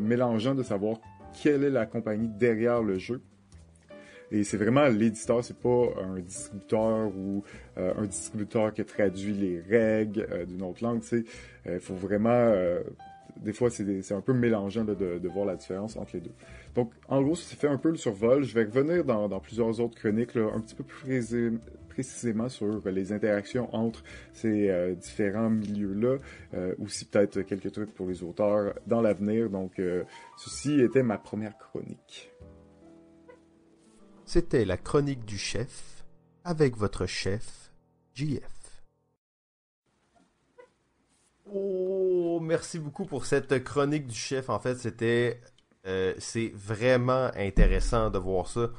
mélangeant de savoir quelle est la compagnie derrière le jeu. Et c'est vraiment l'éditeur, c'est pas un distributeur ou euh, un distributeur qui traduit les règles euh, d'une autre langue. Il euh, faut vraiment des fois, c'est un peu mélangeant de, voir la différence entre les deux. Donc, en gros, ça fait un peu le survol. Je vais revenir dans, plusieurs autres chroniques, un petit peu plus précisément sur les interactions entre ces euh, différents milieux-là, euh, aussi peut-être quelques trucs pour les auteurs dans l'avenir. Donc, euh, ceci était ma première chronique. C'était la chronique du chef avec votre chef, JF. Oh, merci beaucoup pour cette chronique du chef. En fait, c'était, euh, c'est vraiment intéressant de voir ça,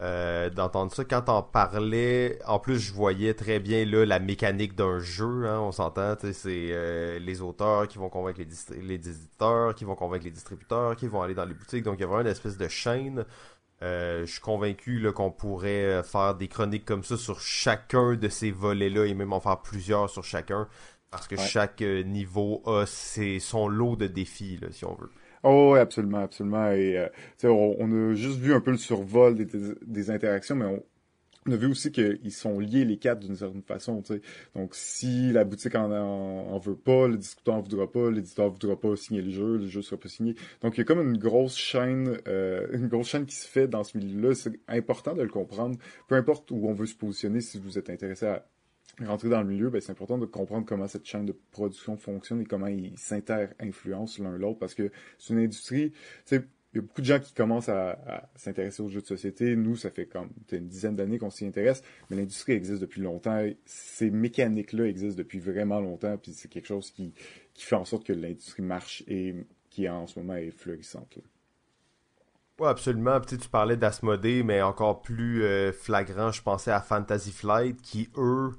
euh, d'entendre ça. Quand on parlait, en plus, je voyais très bien là la mécanique d'un jeu. Hein, on s'entend, c'est euh, les auteurs qui vont convaincre les, les, éditeurs, qui vont convaincre les distributeurs, qui vont aller dans les boutiques. Donc, il y a vraiment une espèce de chaîne. je suis convaincu qu'on pourrait faire des chroniques comme ça sur chacun de ces volets-là et même en faire plusieurs sur chacun. Parce que chaque euh, niveau a son lot de défis, si on veut. Oh, oui, absolument, absolument. Et euh, on, a juste vu un peu le survol des, interactions, mais on a vu aussi qu'ils sont liés les quatre d'une certaine façon, tu sais. Donc si la boutique en, veut pas, le distributeur en voudra pas, l'éditeur voudra pas signer le jeu, le jeu sera pas signé. Donc il y a comme une grosse chaîne, euh, une grosse chaîne qui se fait dans ce milieu-là. C'est important de le comprendre. Peu importe où on veut se positionner, si vous êtes intéressé à rentrer dans le milieu, ben, c'est important de comprendre comment cette chaîne de production fonctionne et comment ils s'inter-influencent l'un l'autre parce que c'est une industrie, il y a beaucoup de gens qui commencent à, s'intéresser aux jeux de société. Nous, ça fait comme une dizaine d'années qu'on s'y intéresse, mais l'industrie existe depuis longtemps. Ces mécaniques-là existent depuis vraiment longtemps, puis c'est quelque chose qui, qui fait en sorte que l'industrie marche et qui en ce moment est florissante. Oui, absolument. tu parlais d'Asmodée, mais encore plus euh, flagrant, je pensais à Fantasy Flight, qui, eux,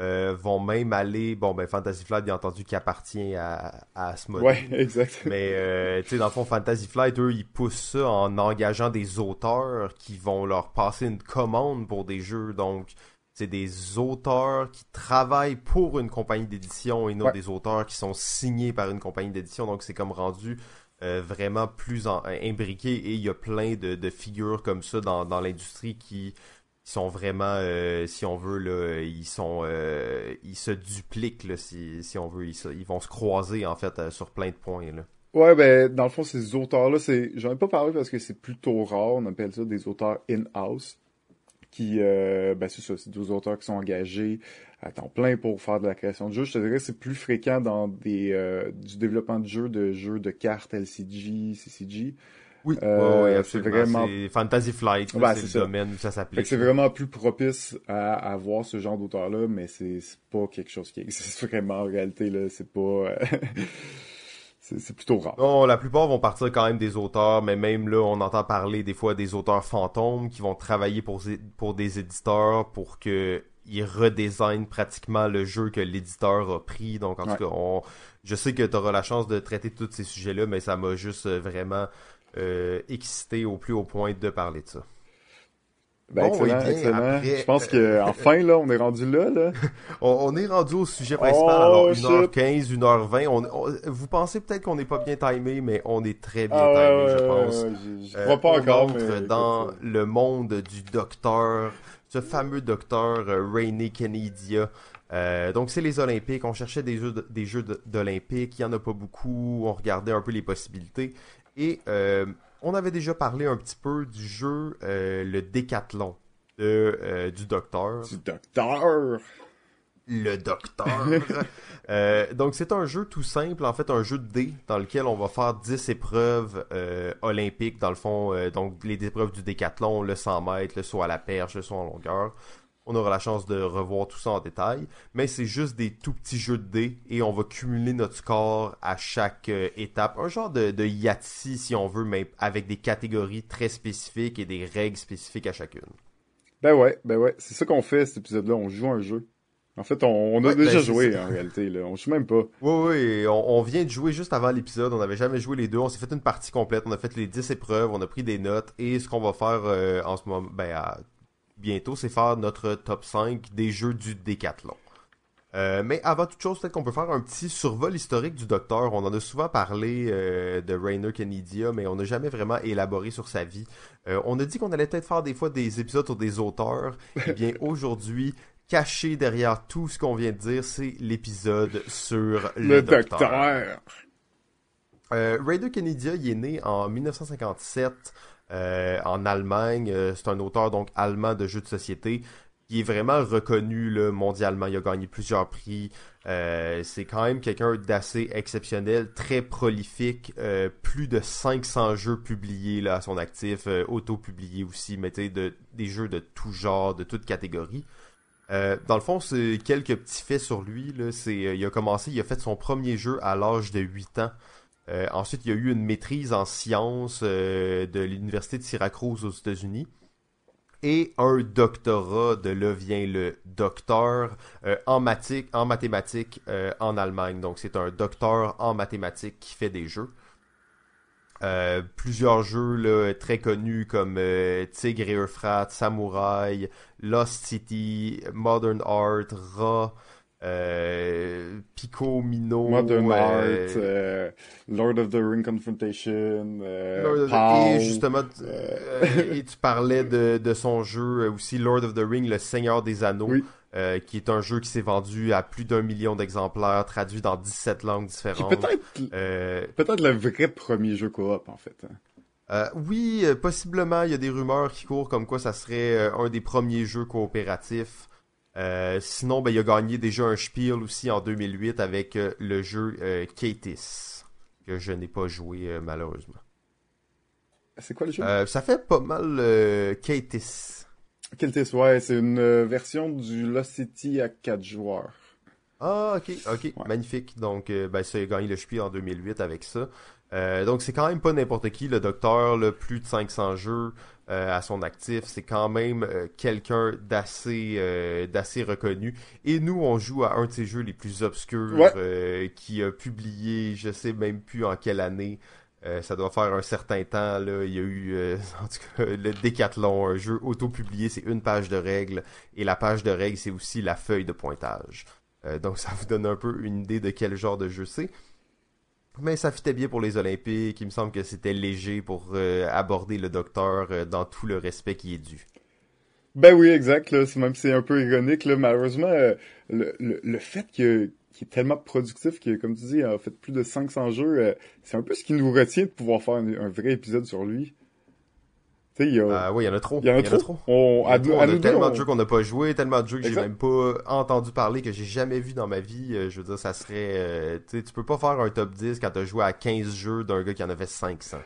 euh, vont même aller. Bon, ben, Fantasy Flight, bien entendu, qui appartient à, à Asmodee. Ouais, exact. Mais, euh, tu sais, dans le fond, Fantasy Flight, eux, ils poussent ça en engageant des auteurs qui vont leur passer une commande pour des jeux. Donc, c'est des auteurs qui travaillent pour une compagnie d'édition et non des auteurs qui sont signés par une compagnie d'édition. Donc, c'est comme rendu. Euh, vraiment plus imbriqué et il y a plein de, de figures comme ça dans, dans l'industrie qui sont vraiment, euh, si on veut, là, ils sont, euh, ils se dupliquent, là, si, si on veut, ils, vont se croiser en fait euh, sur plein de points. Là. Ouais, ben dans le fond, ces auteurs-là, c'est, j'en ai pas parlé parce que c'est plutôt rare. On appelle ça des auteurs in-house, qui, ben c'est ça, c'est des auteurs qui sont engagés à temps plein pour faire de la création de jeux. Je te dirais, c'est plus fréquent dans des du développement de jeux, de jeux de cartes LCG, CCG. Oui, euh, c'est vraiment Fantasy Flight, c'est le domaine où ça s'applique. C'est vraiment plus propice à, avoir ce genre d'auteur-là, mais c'est pas quelque chose qui existe vraiment en réalité là. C'est pas euh, c'est plutôt rare. Non, la plupart vont partir quand même des auteurs, mais même là, on entend parler des fois des auteurs fantômes qui vont travailler pour pour des éditeurs pour que ils redesignent pratiquement le jeu que l'éditeur a pris. Donc en tout cas, on, je sais que tu auras la chance de traiter tous ces sujets-là, mais ça m'a juste vraiment euh, excité au plus haut point de parler de ça. Ben, excellent, excellent. je pense qu'enfin, là, on est rendu là, là. on, est rendu au sujet principal. Oh, alors, 1h15, 1h20. vous pensez peut-être qu'on n'est pas bien timé, mais on est très bien ah, timé, je pense. je, crois pas euh, encore, mais... dans le monde du docteur, ce fameux docteur euh, Rainy Kennedia. Euh, donc, c'est les Olympiques. On cherchait des jeux, des jeux d'Olympiques. Il n'y en a pas beaucoup. On regardait un peu les possibilités. Et euh, on avait déjà parlé un petit peu du jeu euh, Le Décathlon de, euh, du Docteur. Du Docteur le docteur. donc c'est un jeu tout simple, en fait un jeu de dés dans lequel on va faire 10 épreuves olympiques dans le fond, donc les épreuves du décathlon, le 100 mètres, le saut à la perche, le saut en longueur. On aura la chance de revoir tout ça en détail, mais c'est juste des tout petits jeux de dés et on va cumuler notre score à chaque euh, étape. Un genre de, de Yahtzee si on veut, mais avec des catégories très spécifiques et des règles spécifiques à chacune. Ben ouais, ben ouais, c'est ça qu'on fait cet épisode-là, on joue un jeu. En fait, on, a déjà ben, joué en réalité, là. on joue même pas. Oui, oui, on, vient de jouer juste avant l'épisode, on n'avait jamais joué les deux, on s'est fait une partie complète, on a fait les 10 épreuves, on a pris des notes, et ce qu'on va faire euh, en ce moment, ben, à bientôt, c'est faire notre top 5 des jeux du décathlon. Euh, mais avant toute chose, peut-être qu'on peut faire un petit survol historique du docteur. On en a souvent parlé euh, de Rainer Kennedia, mais on n'a jamais vraiment élaboré sur sa vie. Euh, on a dit qu'on allait peut-être faire des fois des épisodes sur des auteurs. Eh bien, aujourd'hui, caché derrière tout ce qu'on vient de dire, c'est l'épisode sur le, docteur. docteur. Rainer Kennedia, il est né en 1957 euh, en Allemagne. Euh, c'est un auteur donc allemand de jeux de société qui est vraiment reconnu mondialement. Il a gagné plusieurs prix. Euh, c'est quand même quelqu'un d'assez exceptionnel, très prolifique. plus de 500 jeux publiés à son actif, auto-publiés aussi, mais de, des jeux de tout genre, de toute catégorie. dans le fond, c'est quelques petits faits sur lui. Il a commencé, il a fait son premier jeu à l'âge de 8 ans. Euh, ensuite, il y a eu une maîtrise en sciences euh, de l'Université de Syracuse aux États-Unis. Et un doctorat, de là vient le docteur euh, en, en mathématiques en Allemagne. Donc, c'est un docteur en mathématiques qui fait des jeux. plusieurs jeux là, très connus comme Tigre et Euphrates, Samouraï, Lost City, Modern Art, Ra, euh, Pico, Mino, Modern euh, Art, euh, Lord of the Ring Confrontation, euh, Lord of the- et justement, tu- et tu parlais de, de son jeu aussi, Lord of the Ring, le Seigneur des Anneaux, Oui. qui est un jeu qui s'est vendu à plus d'un million d'exemplaires, traduit dans 17 langues différentes. peut-être peut-être le vrai premier jeu coop en fait. hein. euh, oui, euh, possiblement, il y a des rumeurs qui courent comme quoi ça serait euh, un des premiers jeux coopératifs. Euh, sinon, ben, il a gagné déjà un Spiel aussi en 2008 avec euh, le jeu euh, Katis, que je n'ai pas joué euh, malheureusement. C'est quoi le jeu? Ça fait pas mal Katis. Keltis, ouais, c'est une version du Lost City à 4 joueurs. Ah, ok, ok, Ouais. magnifique. Donc, ben, ça, il a gagné le Spiel en 2008 avec ça. Donc, c'est quand même pas n'importe qui, le docteur, plus de 500 jeux euh, à son actif. C'est quand même euh, quelqu'un d'assez euh, d'assez reconnu. Et nous, on joue à un de ses jeux les plus obscurs Ouais. qui a publié, je sais même plus en quelle année. Ça doit faire un certain temps. Là. Il y a eu, en tout cas, le Décathlon, un jeu auto-publié, c'est une page de règles. Et la page de règles, c'est aussi la feuille de pointage. Donc ça vous donne un peu une idée de quel genre de jeu c'est. Mais ça fitait bien pour les Olympiques. Il me semble que c'était léger pour euh, aborder le docteur euh, dans tout le respect qui est dû. Ben oui, exact. Là, c'est même c'est un peu ironique. Là, malheureusement, euh, le, le, le fait que qu'il est tellement productif que, comme tu dis, a fait plus de 500 jeux, c'est un peu ce qui nous retient de pouvoir faire un vrai épisode sur lui. Tu sais, il y a, Ah oui, il y en a trop. il y en a trop. On, a deux, tellement on- de jeux qu'on n'a pas joué, tellement de jeux que j'ai même pas entendu parler, que j'ai jamais vu dans ma vie. Euh, je veux dire, ça serait... euh, tu sais, tu peux pas faire un top 10 quand t'as joué à 15 jeux d'un gars qui en avait 500.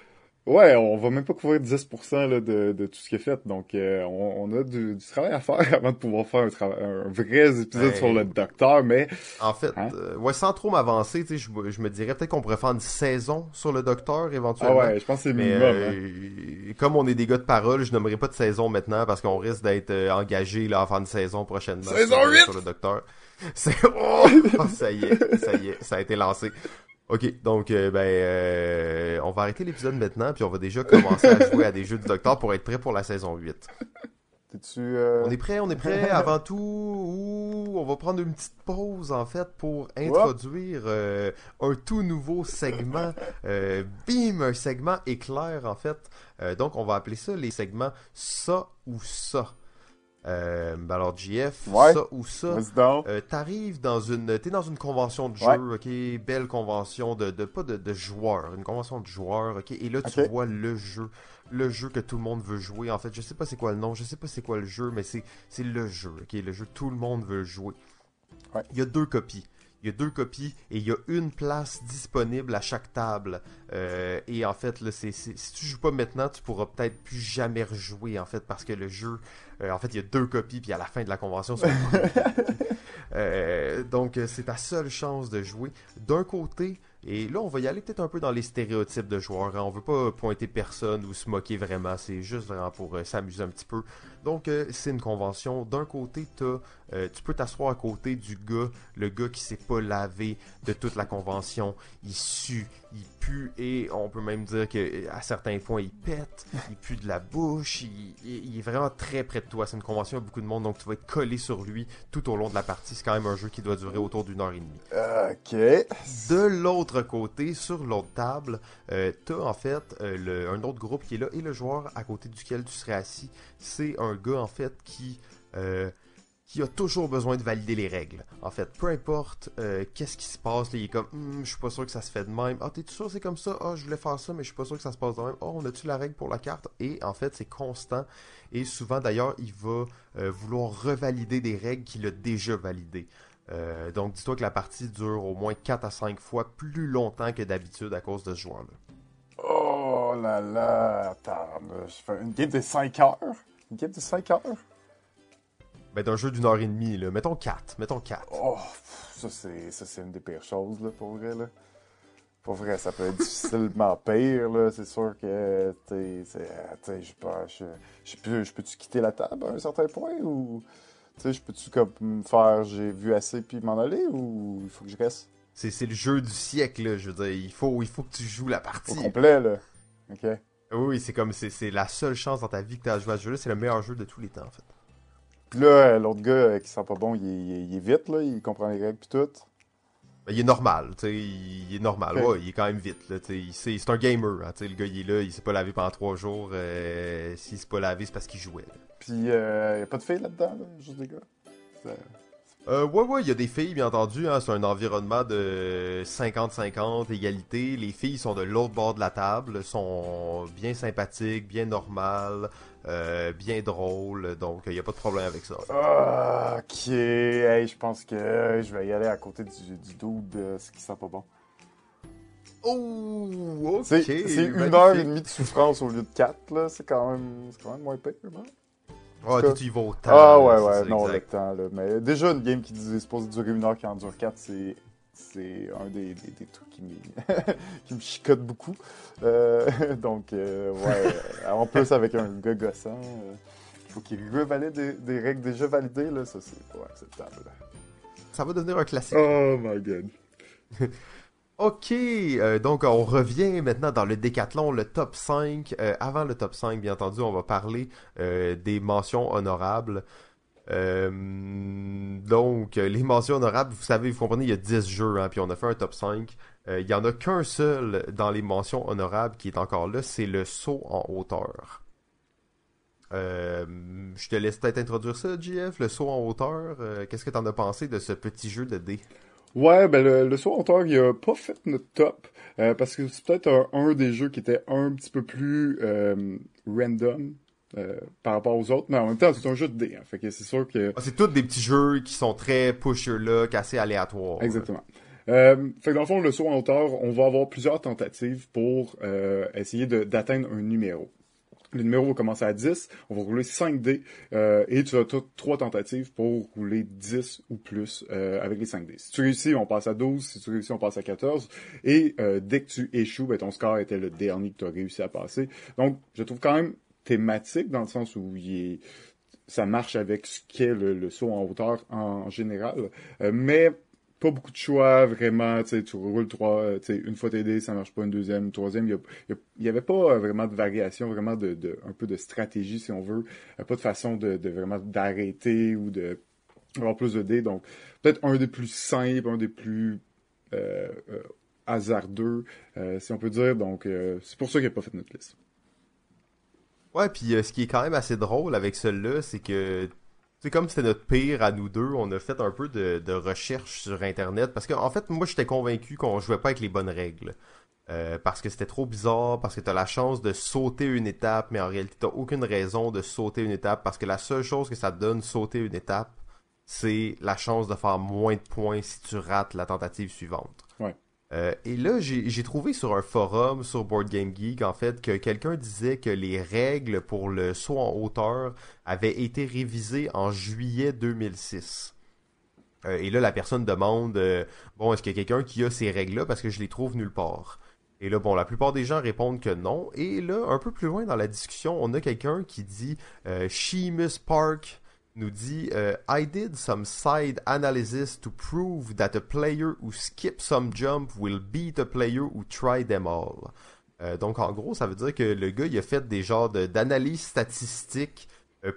Ouais, on va même pas couvrir 10% là, de, de tout ce qu'il a fait. Donc, euh, on, on a du, du travail à faire avant de pouvoir faire un, un vrai épisode Ouais. sur le docteur. Mais En fait, Hein? euh, ouais, sans trop m'avancer, tu sais, je, me- je me dirais peut-être qu'on pourrait faire une saison sur le docteur ah éventuellement. ouais, je pense que c'est minimum. hein. euh, comme on est des gars de parole, je nommerai pas de saison maintenant parce qu'on risque d'être euh, engagé là à faire une saison prochainement Saison sur, 8! sur le docteur. C'est oh, ça y est, ça y est, ça a été lancé. Ok, donc euh, ben euh, on va arrêter l'épisode maintenant puis on va déjà commencer à jouer à des jeux du docteur pour être prêt pour la saison 8. T'es-tu... euh, On est prêt, on est prêt. Avant tout, ouh, on va prendre une petite pause en fait pour introduire euh, un tout nouveau segment. Euh, bim, un segment éclair en fait. Donc on va appeler ça les segments ça ou ça. Euh, ben alors JF, Ouais. ça ou ça. Euh, t'arrives dans une t'es dans une convention de jeu Ouais. ok? Belle convention de, de pas de, de joueurs une convention de joueurs ok? Et là tu vois le jeu le jeu que tout le monde veut jouer en fait je sais pas c'est quoi le nom je sais pas c'est quoi le jeu mais c'est c'est le jeu ok? Le jeu que tout le monde veut jouer Ouais. il y a deux copies il y a deux copies et il y a une place disponible à chaque table. Euh, et en fait, là, c'est, c'est- si tu joues pas maintenant, tu pourras peut-être plus jamais rejouer en fait parce que le jeu, euh, en fait, il y a deux copies puis à la fin de la convention, c'est euh, donc euh, c'est ta seule chance de jouer. D'un côté, et là on va y aller peut-être un peu dans les stéréotypes de joueurs. hein. On veut pas pointer personne ou se moquer vraiment. C'est juste vraiment pour euh, s'amuser un petit peu. Donc euh, c'est une convention. D'un côté, t'as, euh, tu peux t'asseoir à côté du gars, le gars qui s'est pas lavé de toute la convention. Il sue, il pue et on peut même dire que à certains points il pète, il pue de la bouche. Il, il- il est vraiment très près de toi. C'est une convention avec beaucoup de monde, donc tu vas être collé sur lui tout au long de la partie. C'est quand même un jeu qui doit durer autour d'une heure et demie. Ok. De l'autre côté, sur l'autre table, euh, t'as en fait euh, le- un autre groupe qui est là et le joueur à côté duquel tu serais assis, c'est un gars en fait qui euh, qui a toujours besoin de valider les règles. En fait, peu importe euh, qu'est-ce qui se passe, il est comme, Hum, je suis pas sûr que ça se fait de même. Ah, t'es sûr c'est comme ça? Ah, je voulais faire ça, mais je suis pas sûr que ça se passe de même. Oh, on a-tu la règle pour la carte? Et en fait, c'est constant. Et souvent, d'ailleurs, il va euh, vouloir revalider des règles qu'il a déjà validées. Euh, donc, dis-toi que la partie dure au moins 4 à 5 fois plus longtemps que d'habitude à cause de ce joueur-là. Oh là là. Attends, je fais une game de 5 heures? Une game de 5 heures? Ben, d'un jeu d'une heure et demie, là. Mettons 4. Mettons 4. Oh, ça c'est ça c'est une des pires choses là pour vrai là. Pour vrai, ça peut être difficilement pire là. C'est sûr que t'sais, je sais pas, je, je peux, je peux-tu quitter la table à un certain point ou, tu sais, je peux-tu comme me faire, j'ai vu assez puis m'en aller ou il faut que je reste? C'est, c'est le jeu du siècle, là. Je veux dire, il faut, il faut que tu joues la au partie. complet là. Ok. Oui, c'est comme, c'est, c'est la seule chance dans ta vie que tu as à jouer à ce jeu-là. C'est le meilleur jeu de tous les temps, en fait. Puis là, euh, l'autre gars euh, qui sent pas bon, il est, il est vite, là, il comprend les règles puis tout. Ben, il est normal, tu sais, il est normal, ouais, il est quand même vite, là, tu sais, c'est un gamer, hein, tu sais, le gars, il est là, il s'est pas lavé pendant trois jours, euh, s'il s'est pas lavé, c'est parce qu'il jouait, là. Puis, euh, y a pas de filles là-dedans, là, juste des gars? Euh, ouais, ouais, il y a des filles, bien entendu. Hein, c'est un environnement de 50-50, égalité. Les filles sont de l'autre bord de la table, sont bien sympathiques, bien normales, euh, bien drôles. Donc, il n'y a pas de problème avec ça. Ah, ok. Hey, je pense que euh, je vais y aller à côté du, du dude, euh, ce qui sent pas bon. Oh, ok. C'est une heure et demie de souffrance au lieu de quatre, là. C'est quand même, c'est quand même moins pire, non? Ah, toi, tu y vas au temps. Ah ouais, ouais, non, exact. le temps, là. Mais déjà, une game qui est supposée durer une heure qui en dure quatre, c'est... C'est un des, des, des trucs qui, me- qui me chicote beaucoup. Euh, donc, euh, ouais. euh, en plus, avec un gars gossant, euh, il faut qu'il revalide des, des règles déjà validées, là. Ça, c'est pas acceptable. Ça va devenir un classique. Oh my god. Ok, donc on revient maintenant dans le décathlon, le top 5. Euh, avant le top 5, bien entendu, on va parler des mentions honorables. Euh, donc, euh, les mentions honorables, vous savez, vous comprenez, il y a 10 jeux, hein, puis on a fait un top 5. Euh, il y en a qu'un seul dans les mentions honorables qui est encore là, c'est le saut en hauteur. Je te laisse peut-être introduire ça, JF, le saut en hauteur. Qu'est-ce que t'en as pensé de ce petit jeu de dés? Ouais, ben le, saut en hauteur, il a pas fait notre top, parce que c'est peut-être un, des jeux qui était un petit peu plus random euh, par rapport aux autres, mais en même temps, c'est un jeu de dés, hein, fait que c'est sûr que... Ah, c'est tous des petits jeux qui sont très push your luck, assez aléatoires. Exactement. Euh, fait que dans le fond, le saut en hauteur, on va avoir plusieurs tentatives pour euh, essayer d'atteindre un numéro. Le numéro va commencer à 10, on va rouler 5 dés, euh, et tu as trois tentatives pour rouler 10 ou plus euh, avec les 5 dés. Si tu réussis, on passe à 12, si tu réussis, on passe à 14, et euh, dès que tu échoues, ben, ton score était le dernier que tu as réussi à passer. Donc, je trouve quand même thématique, dans le sens où ça marche avec ce qu'est le, saut en hauteur en, général, Euh, mais pas beaucoup de choix, vraiment, tu roules trois, euh, une fois t'aider, ça marche pas, une deuxième, une troisième, il y, avait pas euh, vraiment de variation, vraiment un peu de stratégie, si on veut, pas de façon de, vraiment d'arrêter ou de avoir plus de dés, donc peut-être un des plus simples, un des plus hasardeux, si on peut dire, donc c'est pour ça qu'il n'a pas fait notre liste. Ouais, puis euh, ce qui est quand même assez drôle avec celui-là, c'est que, c'est comme c'était notre pire à nous deux, on a fait un peu de, de recherche sur Internet, parce qu'en fait, moi, j'étais convaincu qu'on jouait pas avec les bonnes règles. Euh, parce que c'était trop bizarre, parce que t'as la chance de sauter une étape, mais en réalité, t'as aucune raison de sauter une étape, parce que la seule chose que ça te donne sauter une étape, c'est la chance de faire moins de points si tu rates la tentative suivante. Euh, et là, j'ai trouvé sur un forum, sur Board Game Geek, en fait, que quelqu'un disait que les règles pour le saut en hauteur avaient été révisées en juillet 2006. Euh, et là, la personne demande, euh, bon, est-ce qu'il y a quelqu'un qui a ces règles-là parce que je les trouve nulle part? Et là, bon, la plupart des gens répondent que non. Et là, un peu plus loin dans la discussion, on a quelqu'un qui dit, Sheamus Park nous dit euh, I did some side analysis to prove that a player who skips some jump will beat a player who try them all. Euh, donc en gros, ça veut dire que le gars il a fait des genres de- d'analyses statistiques euh,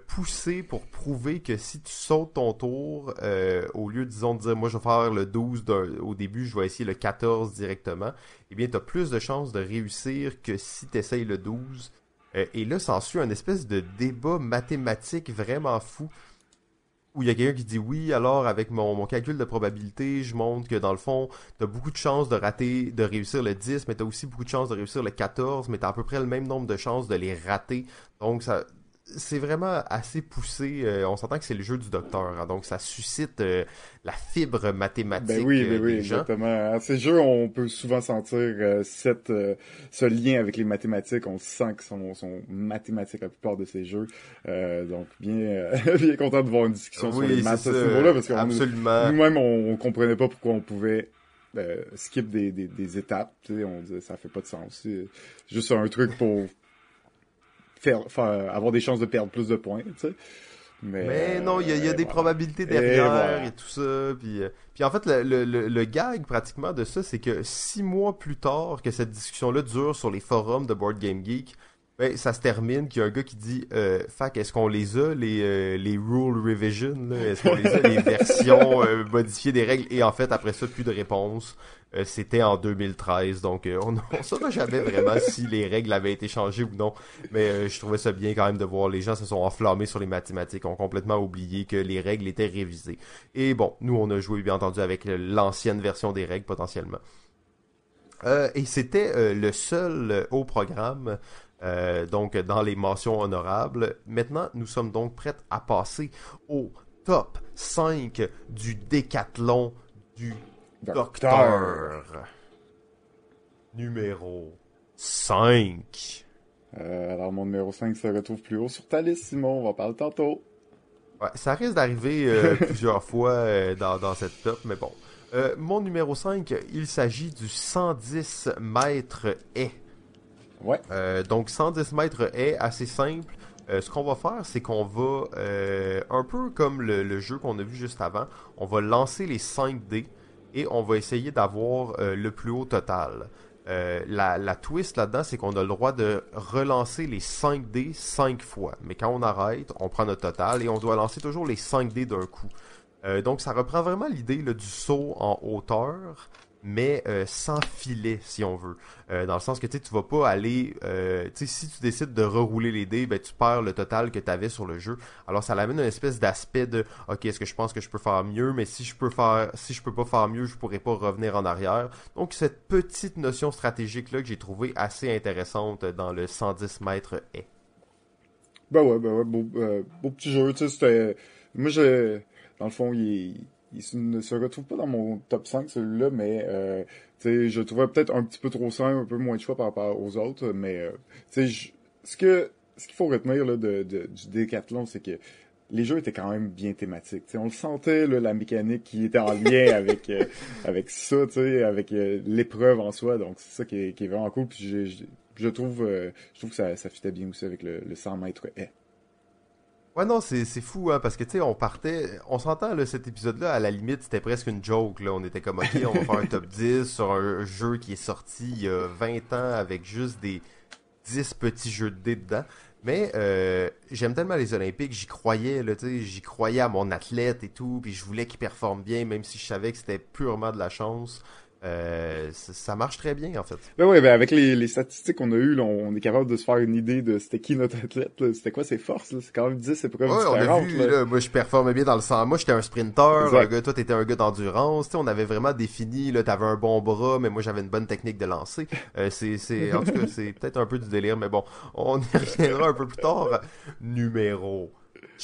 pour prouver que si tu sautes ton tour, au lieu disons de dire moi je vais faire le 12 d'un- au début, je vais essayer le 14 directement, eh bien tu as plus de chances de réussir que si tu essayes le 12. Euh, et là, s'ensuit un espèce de débat mathématique vraiment fou il y a quelqu'un qui dit oui, alors avec mon, mon calcul de probabilité, je montre que dans le fond, tu as beaucoup de chances de rater, de réussir le 10, mais tu as aussi beaucoup de chances de réussir le 14, mais tu as à peu près le même nombre de chances de les rater. Donc ça c'est vraiment assez poussé. euh, on s'entend que c'est le jeu du docteur, hein, donc ça suscite euh, la fibre mathématique Ben oui, euh, ben oui, des gens. exactement. À ces jeux, on peut souvent sentir euh, cette, ce lien avec les mathématiques. On sent qu'ils sont, sont mathématiques la plupart de ces jeux. Donc, bien, bien content de voir une discussion sur les maths à ce niveau-là, parce que Absolument. nous-mêmes, on, on comprenait pas pourquoi on pouvait euh, skip des, des, des étapes. On disait ça fait pas de sens. C'est juste un truc pour faire, faire avoir des chances de perdre plus de points. Tu sais. Mais, Mais non, il y a, y a euh, des voilà. probabilités Et derrière voilà. et tout ça. Puis, euh, puis en fait, le, le, le, le gag pratiquement de ça, c'est que six mois plus tard que cette discussion-là dure sur les forums de Board Game Geek, Ben, ça se termine qu'il y a un gars qui dit euh, Fac, est-ce qu'on les a, les, euh, les rule revision Est-ce qu'on les a, les versions euh, modifiées des règles Et en fait, après ça, plus de réponse. Euh, c'était en 2013, donc on ne saura jamais vraiment si les règles avaient été changées ou non. Mais je trouvais ça bien quand même de voir les gens se sont enflammés sur les mathématiques, ont complètement oublié que les règles étaient révisées. Et bon, nous on a joué bien entendu avec l'ancienne version des règles potentiellement. et c'était le seul au programme euh, donc dans les mentions honorables. Maintenant, nous sommes donc prêts à passer au top 5 du décathlon du docteur. Numéro 5. Euh, alors, mon numéro 5 se retrouve plus haut sur ta liste, Simon. On va parler tantôt. Ouais, ça risque d'arriver euh, plusieurs fois dans, dans, cette top, mais bon. mon numéro 5, il s'agit du 110 mètres haies. Ouais. Euh, donc 110 mètres est assez simple. Euh, ce qu'on va faire, c'est qu'on va, euh, un peu comme le, jeu qu'on a vu juste avant, on va lancer les 5 dés et on va essayer d'avoir le plus haut total. La, la, twist là-dedans, c'est qu'on a le droit de relancer les 5 dés 5 fois. Mais quand on arrête, on prend notre total et on doit lancer toujours les 5 dés d'un coup. donc ça reprend vraiment l'idée du saut en hauteur mais euh, sans filet, si on veut. Euh, dans le sens que tu vas pas aller... Euh, si tu décides de rerouler les dés, ben, tu perds le total que tu avais sur le jeu. Alors ça l'amène une espèce d'aspect de OK, est-ce que je pense que je peux faire mieux, mais si je peux faire si je peux pas faire mieux, je pourrais pas revenir en arrière. Donc cette petite notion stratégique là que j'ai trouvé assez intéressante dans le 110 mètres est. Ben ouais, ben ouais, beau, petit jeu, tu sais, c'était... Moi, j'ai... Dans le fond, il il ne se retrouve pas dans mon top 5 celui-là, mais euh, je le trouvais peut-être un petit peu trop simple, un peu moins de choix par rapport aux autres, mais euh, ce que ce qu'il faut retenir là, de, de, du décathlon, c'est que les jeux étaient quand même bien thématiques. on le sentait, là, la mécanique qui était en lien avec euh, avec ça, avec euh, l'épreuve en soi. Donc c'est ça qui est, qui est, vraiment cool. Puis je, je, trouve, je trouve que ça, ça fitait bien aussi avec le, le 100 mètres haies. Ouais, non, c'est, fou, hein, parce que, tu sais, on partait... On s'entend, là, cet épisode-là, à la limite, c'était presque une joke, là. On était comme, OK, on va faire un top 10 sur un jeu qui est sorti il y a 20 ans avec juste des 10 petits jeux de dés dedans. Mais euh, j'aime tellement les Olympiques, j'y croyais, là, j'y croyais à mon athlète et tout, puis je voulais qu'il performe bien, même si je savais que c'était purement de la chance. Euh, ça marche très bien en fait. Ben oui, ben avec les, les statistiques qu'on a eues, là, on est capable de se faire une idée de c'était qui notre athlète, c'était quoi ses forces. C'est quand même 10 épreuves ouais, différentes. On a vu, là. moi je performais bien dans le sang. Moi j'étais un sprinter, un gars, toi t'étais un gars d'endurance. On avait vraiment défini, là, t'avais un bon bras, mais moi j'avais une bonne technique de lancer. Euh, c'est, c'est, en tout cas, c'est peut-être un peu du délire, mais bon, on y reviendra un peu plus tard. Numéro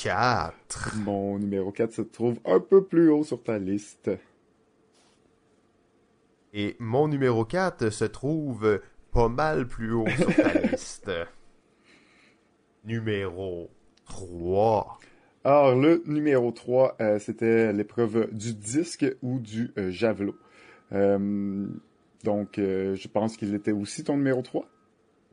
4. Mon numéro 4 se trouve un peu plus haut sur ta liste. Et mon numéro 4 se trouve pas mal plus haut sur ta liste. Numéro 3. Alors, le numéro 3, euh, c'était l'épreuve du disque ou du euh, javelot. Euh, donc, je pense qu'il était aussi ton numéro 3.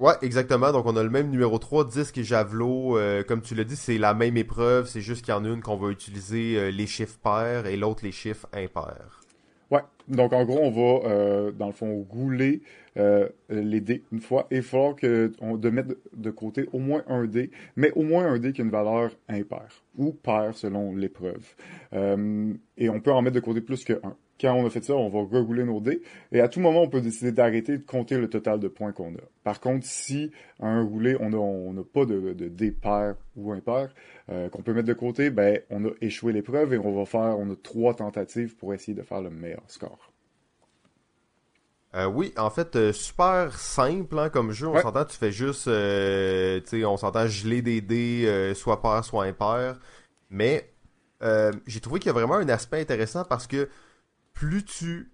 Ouais, exactement. Donc, on a le même numéro 3, disque et javelot. comme tu l'as dit, c'est la même épreuve. C'est juste qu'il y en a une qu'on va utiliser les chiffres pairs et l'autre les chiffres impairs. Ouais, donc en gros, on va, euh, dans le fond, gouler euh, les dés une fois. Et il faut que, on, de mettre de côté au moins un dé, mais au moins un dé qui a une valeur impaire, ou paire selon l'épreuve. Euh, et on peut en mettre de côté plus que un quand on a fait ça, on va regouler nos dés. Et à tout moment, on peut décider d'arrêter de compter le total de points qu'on a. Par contre, si à un roulé, on n'a on pas de, de dés pairs ou impairs euh, qu'on peut mettre de côté, ben on a échoué l'épreuve et on va faire, on a trois tentatives pour essayer de faire le meilleur score. Euh, oui, en fait, euh, super simple hein, comme jeu. On s'entend, tu fais juste, euh, tu sais, on s'entend geler des dés, soit pair, soit impair. Mais j'ai trouvé qu'il y a vraiment un aspect intéressant parce que plus tu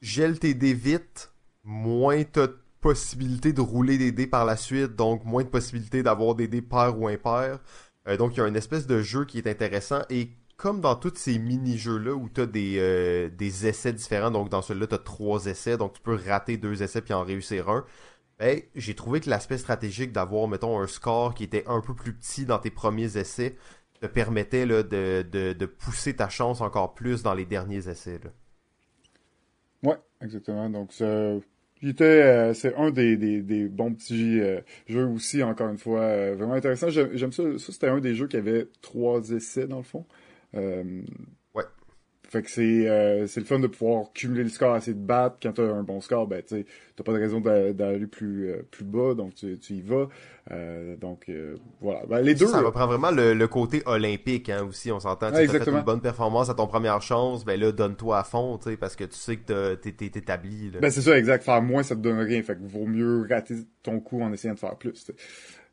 gèles tes dés vite, moins t'as de possibilité de rouler des dés par la suite, donc moins de possibilité d'avoir des dés pairs ou impairs. Euh, donc il y a une espèce de jeu qui est intéressant et comme dans tous ces mini-jeux-là où tu as des, euh, des essais différents, donc dans celui-là, tu as trois essais, donc tu peux rater deux essais puis en réussir un, ben, j'ai trouvé que l'aspect stratégique d'avoir, mettons, un score qui était un peu plus petit dans tes premiers essais te permettait là, de, de, de pousser ta chance encore plus dans les derniers essais. Là. Exactement. Donc, ça, était, c'est un des, des, des, bons petits jeux aussi, encore une fois, vraiment intéressant. J'aime ça. Ça, c'était un des jeux qui avait trois essais, dans le fond. Fait que c'est euh, c'est le fun de pouvoir cumuler le score, assez de battre. Quand t'as un bon score, ben tu t'as pas de raison d'aller plus euh, plus bas, donc tu, tu y vas. Euh, donc euh, voilà. Ben, les deux. Ça, reprend vraiment le, le côté olympique hein, aussi. On s'entend. tu fait une bonne performance à ton première chance, ben là donne-toi à fond, tu sais, parce que tu sais que t'es t'es établi. Là. Ben c'est ça, exact. Faire moins, ça te donne rien. Fait que vaut mieux rater ton coup en essayant de faire plus. T'sais.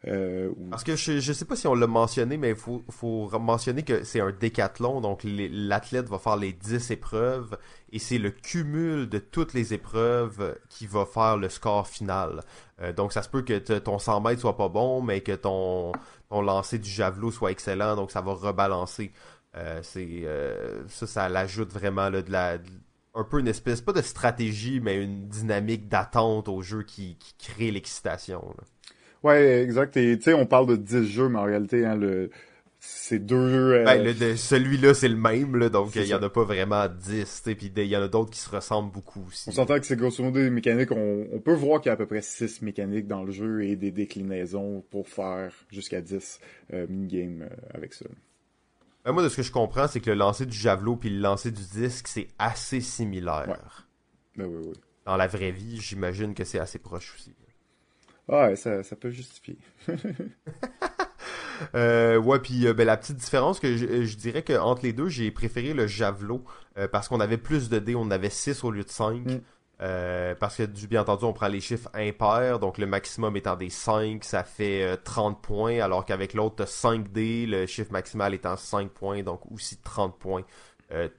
Euh, Parce que je, je sais pas si on l'a mentionné, mais il faut, mentionner que c'est un décathlon, donc l'athlète va faire les 10 épreuves et c'est le cumul de toutes les épreuves qui va faire le score final. Euh, donc ça se peut que ton 100 mètres soit pas bon, mais que ton, lancer du javelot soit excellent, donc ça va rebalancer. Euh, ça, ça l'ajoute vraiment de la un peu une espèce pas de stratégie, mais une dynamique d'attente au jeu qui crée l'excitation. Ouais, exact. Et tu sais, on parle de 10 jeux, mais en réalité, hein, le c'est deux jeux. Euh, ben, celui-là, c'est le même, là, donc il y en a pas vraiment 10, puis il y en a d'autres qui se ressemblent beaucoup aussi. On s'entend que c'est grosso modo des mécaniques, on, on peut voir qu'il y a à peu près 6 mécaniques dans le jeu et des déclinaisons pour faire jusqu'à 10 euh, minigames euh, avec ça. Ben, moi, de ce que je comprends, c'est que le lancer du javelot puis le lancer du disque, c'est assez similaire. Ben oui, oui. Dans la vraie vie, j'imagine que c'est assez proche aussi. Ouais, ça, ça peut justifier. euh, ouais, puis euh, ben, la petite différence que je, dirais que entre les deux, j'ai préféré le javelot euh, parce qu'on avait plus de dés, on avait 6 au lieu de 5. Mm. Euh, parce que du bien entendu, on prend les chiffres impairs, donc le maximum étant des 5, ça fait 30 points, alors qu'avec l'autre, 5 dés, le chiffre maximal étant 5 points, donc aussi 30 points.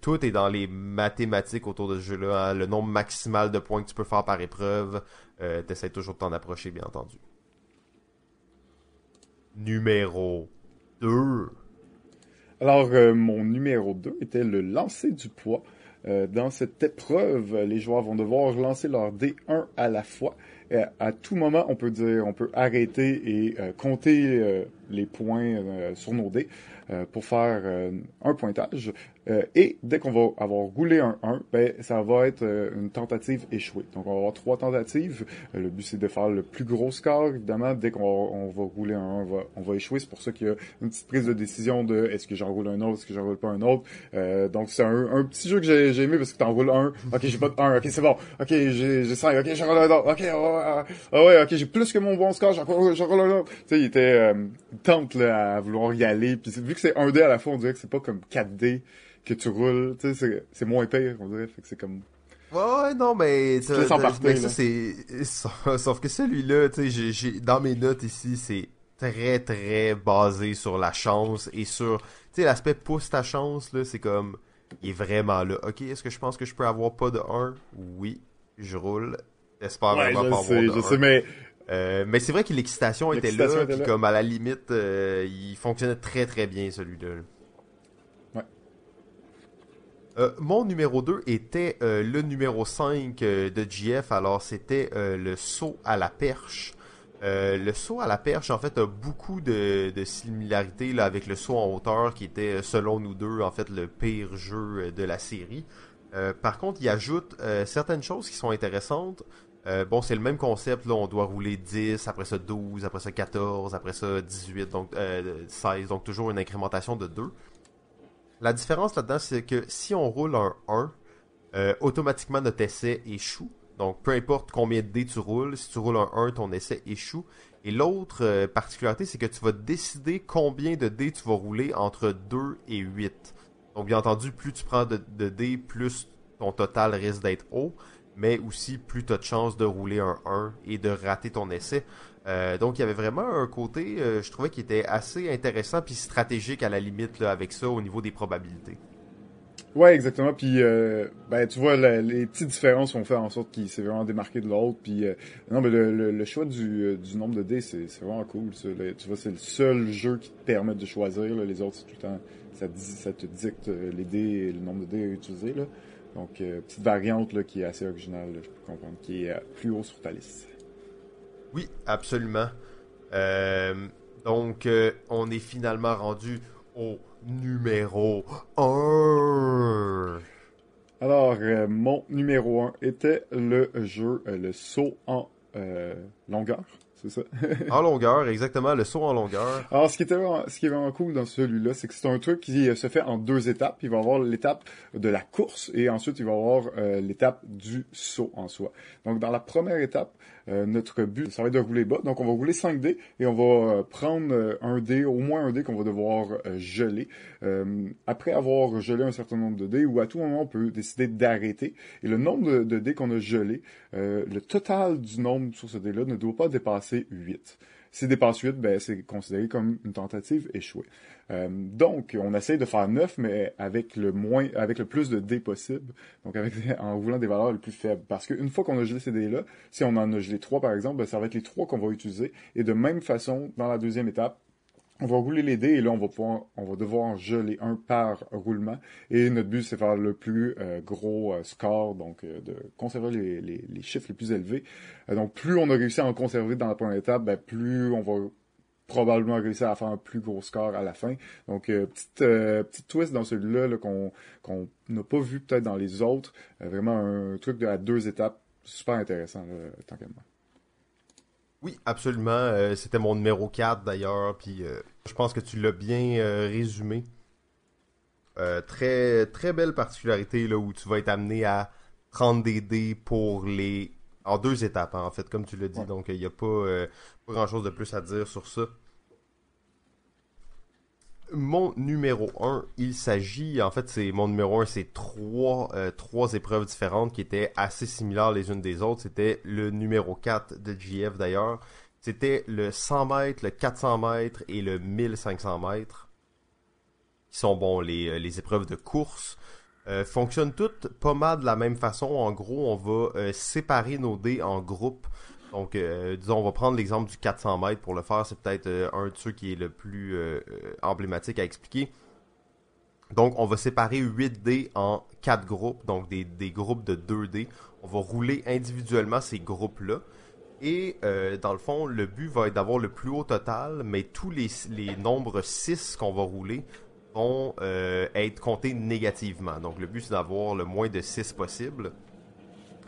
Tout est dans les mathématiques autour de ce jeu-là. Hein. Le nombre maximal de points que tu peux faire par épreuve, euh, T'essaies toujours de t'en approcher, bien entendu. Numéro 2. Alors, euh, mon numéro 2 était le lancer du poids. Euh, dans cette épreuve, les joueurs vont devoir lancer leur D1 à la fois. À tout moment, on peut dire, on peut arrêter et compter les points sur nos dés pour faire un pointage. Euh, et dès qu'on va avoir roulé un 1, ben, ça va être euh, une tentative échouée. Donc, on va avoir trois tentatives. Euh, le but, c'est de faire le plus gros score, évidemment. Dès qu'on va, rouler un 1, on va, on va échouer. C'est pour ça qu'il y a une petite prise de décision de est-ce que j'en roule un autre, est-ce que j'en roule pas un autre. donc, c'est un, petit jeu que j'ai aimé parce que t'en roules un. Ok, j'ai pas de 1. Ok, c'est bon. Ok, j'ai 5. Ok, j'en roule un autre. Ok, ah ouais, ok, j'ai plus que mon bon score. J'en roule, un autre. Tu sais, il était tente là, à vouloir y aller. Puis vu que c'est 1 D à la fois, on dirait que c'est pas comme 4 D que tu roules, tu sais, c'est moins pire, on dirait, fait que c'est comme... Ouais, non, mais... Tu ça, c'est... Sauf que celui-là, tu sais, j'ai dans mes notes ici, c'est très, très basé sur la chance et sur... Tu sais, l'aspect pousse ta chance, là, c'est comme... Il est vraiment là. Ok, est-ce que je pense que je peux avoir pas de 1? Oui, je roule. J'espère vraiment pas avoir de je sais, mais... Euh, mais c'est vrai que l'excitation était là, puis comme à la limite, euh, il fonctionnait très très bien celui-là. Euh, mon numéro 2 était euh, le numéro 5 euh, de GF, alors c'était le saut à la perche. le saut à la perche, en fait, a beaucoup de, similarités là, avec le saut en hauteur, qui était, selon nous deux, en fait, le pire jeu de la série. par contre, il ajoute certaines choses qui sont intéressantes. bon, c'est le même concept, là, on doit rouler 10, après ça 12, après ça 14, après ça 18, donc 16, donc toujours une incrémentation de 2. La différence là-dedans, c'est que si on roule un 1, euh, automatiquement notre essai échoue. Donc, peu importe combien de dés tu roules, si tu roules un 1, ton essai échoue. Et l'autre euh, particularité, c'est que tu vas décider combien de dés tu vas rouler entre 2 et 8. Donc, bien entendu, plus tu prends de, de dés, plus ton total risque d'être haut, mais aussi plus tu as de chances de rouler un 1 et de rater ton essai. Euh, donc il y avait vraiment un côté, euh, je trouvais, qui était assez intéressant puis stratégique à la limite là, avec ça au niveau des probabilités. Ouais, exactement. Puis, euh, ben, tu vois, les petites différences ont fait en sorte qu'il s'est vraiment démarqué de l'autre. Puis, non, mais le, choix du, nombre de dés, c'est vraiment cool. tu vois, c'est le seul jeu qui te permet de choisir. Les autres, c'est tout le temps, ça, te dicte les dés et le nombre de dés à utiliser. Donc, petite variante là, qui est assez originale, je peux comprendre, qui est plus haut sur ta liste. Oui, absolument. Euh, donc, euh, on est finalement rendu au numéro 1. Alors, euh, mon numéro 1 était le jeu Le Saut en longueur c'est ça? en longueur, exactement, le saut en longueur. Alors, ce qui, était vraiment, ce qui est vraiment cool dans celui-là, c'est que c'est un truc qui se fait en deux étapes. Il va y avoir l'étape de la course et ensuite il va y avoir l'étape du saut en soi. Donc, dans la première étape, euh, notre but, ça va être de rouler bas. Donc, on va rouler 5 dés et on va euh, prendre un dé, au moins un dé qu'on va devoir geler. après avoir gelé un certain nombre de dés, ou à tout moment, on peut décider d'arrêter. Et le nombre de, dés qu'on a gelé, le total du nombre sur ce dé-là ne doit pas dépasser 8. Si dépasse 8, ben, c'est considéré comme une tentative échouée. Euh, donc, on essaye de faire 9, mais avec le moins, avec le plus de dés possible. Donc, avec, en roulant des valeurs les plus faibles. Parce qu'une fois qu'on a gelé ces dés-là, si on en a gelé 3 par exemple, ben, ça va être les 3 qu'on va utiliser. Et de même façon, dans la deuxième étape, on va rouler les dés et là on va pouvoir, on va devoir geler un par roulement et notre but c'est faire le plus euh, gros euh, score donc de conserver les, les, les, chiffres les plus élevés donc plus on a réussi à en conserver dans la première étape ben, plus on va probablement réussir à faire un plus gros score à la fin donc petite petite twist dans celui-là -là, qu'on n'a pas vu peut-être dans les autres vraiment un truc de à deux étapes super intéressant là, tant moi oui, absolument. Euh, c'était mon numéro 4 d'ailleurs, puis euh, je pense que tu l'as bien euh, résumé. très, très belle particularité là, où tu vas être amené à prendre des dés pour les. En deux étapes, hein, en fait, comme tu l'as dit. Donc, il n'y a pas, pas grand chose de plus à dire sur ça mon numéro 1, il s'agit, en fait, c'est mon numéro 1, c'est trois, euh, trois épreuves différentes qui étaient assez similaires les unes des autres. C'était le numéro 4 de GF d'ailleurs. C'était le 100 mètres, le 400 mètres et le 1500 mètres. Qui sont, bon, les, euh, les épreuves de course. Euh, fonctionnent toutes pas mal de la même façon. En gros, on va euh, séparer nos dés en groupes. Donc, euh, disons, on va prendre l'exemple du 400 mètres pour le faire. C'est peut-être un de ceux qui est le plus emblématique à expliquer. Donc, on va séparer 8 dés en 4 groupes, donc des, groupes de 2 dés. On va rouler individuellement ces groupes-là. Et dans le fond, le but va être d'avoir le plus haut total, mais tous les, les nombres 6 qu'on va rouler vont être comptés négativement. Donc, le but, c'est d'avoir le moins de 6 possible.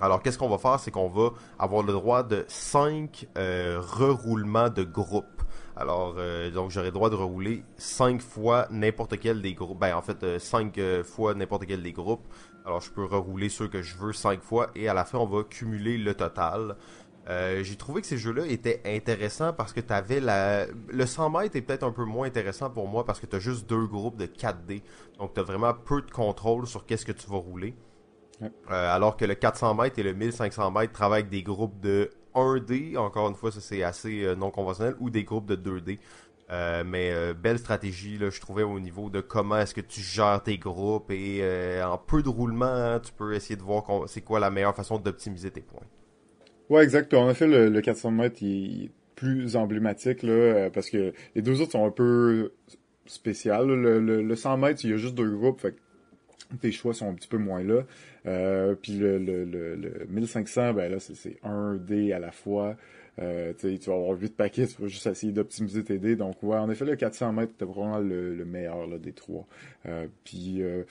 Alors, qu'est-ce qu'on va faire? C'est qu'on va avoir le droit de 5 euh, reroulements de groupe. Alors, euh, donc j'aurai le droit de rerouler 5 fois n'importe quel des groupes. Ben, en fait, 5 euh, fois n'importe quel des groupes. Alors, je peux rerouler ceux que je veux 5 fois et à la fin, on va cumuler le total. J'ai trouvé que ces jeux-là étaient intéressants parce que tu avais la... Le 100 mètres est peut-être un peu moins intéressant pour moi parce que tu as juste deux groupes de 4 d Donc, tu as vraiment peu de contrôle sur qu'est-ce que tu vas rouler. Euh, alors que le 400 mètres et le 1500 mètres travaillent avec des groupes de 1D, encore une fois, ça c'est assez euh, non conventionnel, ou des groupes de 2D. Euh, mais belle stratégie, là, je trouvais au niveau de comment est-ce que tu gères tes groupes et en peu de roulement, hein, tu peux essayer de voir c'est quoi la meilleure façon d'optimiser tes points. Ouais, exact. En effet, le, 400 mètres il est plus emblématique là, parce que les deux autres sont un peu spéciales. Le, le, 100 mètres, il y a juste deux groupes, fait tes choix sont un petit peu moins là. Euh, puis le, le, le, 1500, ben là, c'est un dé à la fois. Euh, tu vas avoir 8 paquets, tu vas juste essayer d'optimiser tes dés. Donc, ouais, en effet, le 400 mètres, c'était vraiment le, meilleur là, des trois. Euh, puis, euh,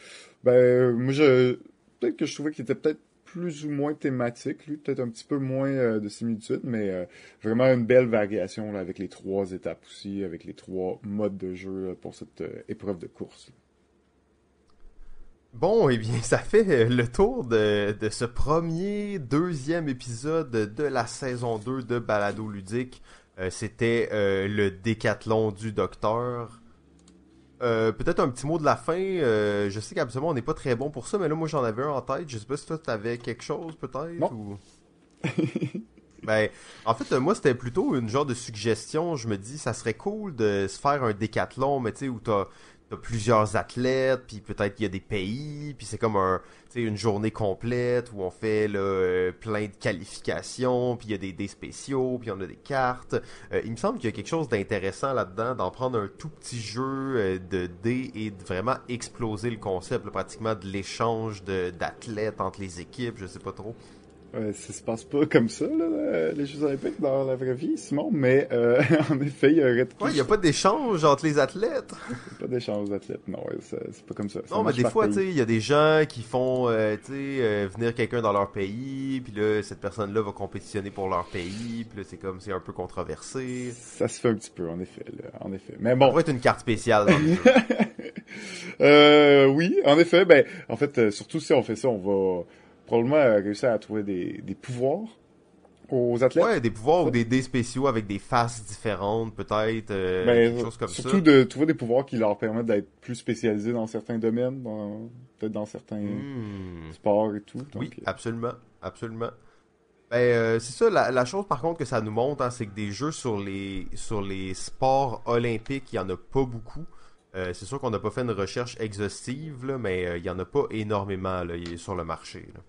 ben, moi, je peut-être que je trouvais qu'il était peut-être plus ou moins thématique, lui, peut-être un petit peu moins euh, de similitude, mais vraiment une belle variation avec les trois étapes aussi, avec les trois modes de jeu pour cette épreuve de course. Bon, eh bien, ça fait le tour de, ce premier, deuxième épisode de la saison 2 de Balado Ludique. Euh, c'était euh, le décathlon du docteur. Euh, peut-être un petit mot de la fin. je sais qu'absolument on n'est pas très bon pour ça, mais là moi j'en avais un en tête. Je sais pas si toi t'avais quelque chose peut-être ou. ben, en fait, moi c'était plutôt une genre de suggestion. Je me dis, ça serait cool de se faire un décathlon, mais tu sais où t'as t'as plusieurs athlètes, puis peut-être qu'il y a des pays, puis c'est comme un, une journée complète où on fait là, euh, plein de qualifications, puis il y a des dés spéciaux, puis on a des cartes. Euh, il me semble qu'il y a quelque chose d'intéressant là-dedans, d'en prendre un tout petit jeu euh, de dés et de vraiment exploser le concept, pratiquement de l'échange d'athlètes entre les équipes, je sais pas trop. Euh, ça se passe pas comme ça, là, les Jeux Olympiques dans la vraie vie, Simon, mais euh, en effet, il y aurait... Ouais, il n'y a pas d'échange entre les athlètes. pas d'échange d'athlètes, non, c'est pas comme ça. non, mais des fois, tu sais, il y a des gens qui font, euh, tu sais, euh, venir quelqu'un dans leur pays, puis là, cette personne-là va compétitionner pour leur pays, puis là, c'est comme, c'est un peu controversé. Ça se fait un petit peu, en effet, là, en effet. Mais bon... Ça pourrait être une carte spéciale dans le jeu. euh, oui, en effet, ben, en fait, surtout si on fait ça, on va probablement réussir à trouver des, des pouvoirs aux athlètes. Ouais, des pouvoirs ou des dés spéciaux avec des faces différentes, peut-être, euh, ben, quelque chose comme surtout ça. Surtout de trouver des pouvoirs qui leur permettent d'être plus spécialisés dans certains domaines, peut-être dans certains hmm. sports et tout. oui, euh. absolument, absolument. Ben, euh, c'est ça, la, la, chose par contre que ça nous montre, hein, c'est que des jeux sur les sur les sports olympiques, il y en a pas beaucoup. Euh, c'est sûr qu'on n'a pas fait une recherche exhaustive, là, mais il y en a pas énormément là, sur le marché. Là.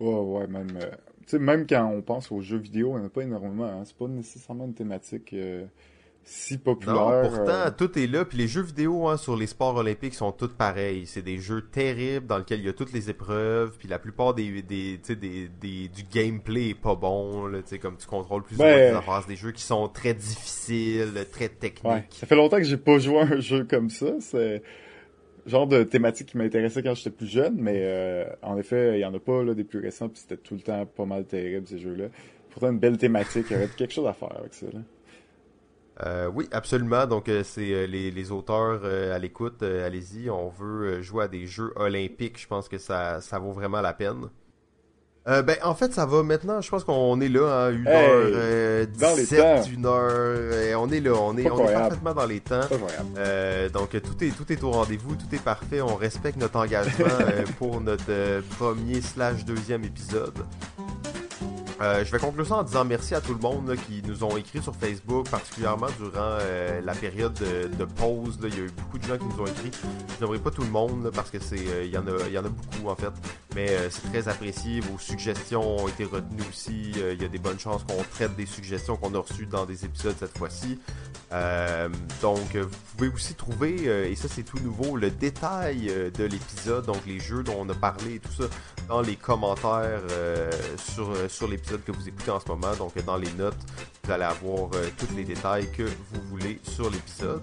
Ouais, ouais, même, euh, même quand on pense aux jeux vidéo, il n'y en a pas énormément. Hein. C'est pas nécessairement une thématique euh, si populaire. Non, pourtant, euh. tout est là. Puis les jeux vidéo hein, sur les sports olympiques sont tous pareils. C'est des jeux terribles dans lesquels il y a toutes les épreuves. Puis la plupart des, des, des, des du gameplay est pas bon. Là, comme tu contrôles plus ben, ou moins des jeux qui sont très difficiles, très techniques. Ça fait longtemps que j'ai pas joué à un jeu comme ça. C'est genre de thématique qui m'intéressait quand j'étais plus jeune, mais euh, en effet, il y en a pas des plus récents, puis c'était tout le temps pas mal terrible ces jeux-là. Pourtant une belle thématique, il y aurait quelque chose à faire avec ça. Euh, oui, absolument. Donc, euh, c'est les, auteurs à l'écoute. Allez-y, on veut jouer à des jeux olympiques. Je pense que ça vaut vraiment la peine. Euh, ben, en fait, ça va maintenant. Je pense qu'on est là, hein, 1h17, euh, 1h. on est là, on est, on est parfaitement dans les temps. Euh, donc, tout est, tout est au rendez-vous, tout est parfait. On respecte notre engagement euh, pour notre premier slash deuxième épisode. Euh, je vais conclure ça en disant merci à tout le monde qui nous ont écrit sur Facebook, particulièrement durant euh, la période de, pause. Il y a eu beaucoup de gens qui nous ont écrit. Je n'aimerais pas tout le monde parce que c'est, euh, il y en a, il y en a beaucoup en fait. Mais c'est très apprécié. Vos suggestions ont été retenues aussi. Il y a des bonnes chances qu'on traite des suggestions qu'on a reçues dans des épisodes cette fois-ci. donc, vous pouvez aussi trouver, et ça c'est tout nouveau, le détail de l'épisode, donc les jeux dont on a parlé et tout ça, dans les commentaires sur sur l'épisode que vous écoutez en ce moment. Donc, dans les notes, vous allez avoir euh, tous les détails que vous voulez sur l'épisode.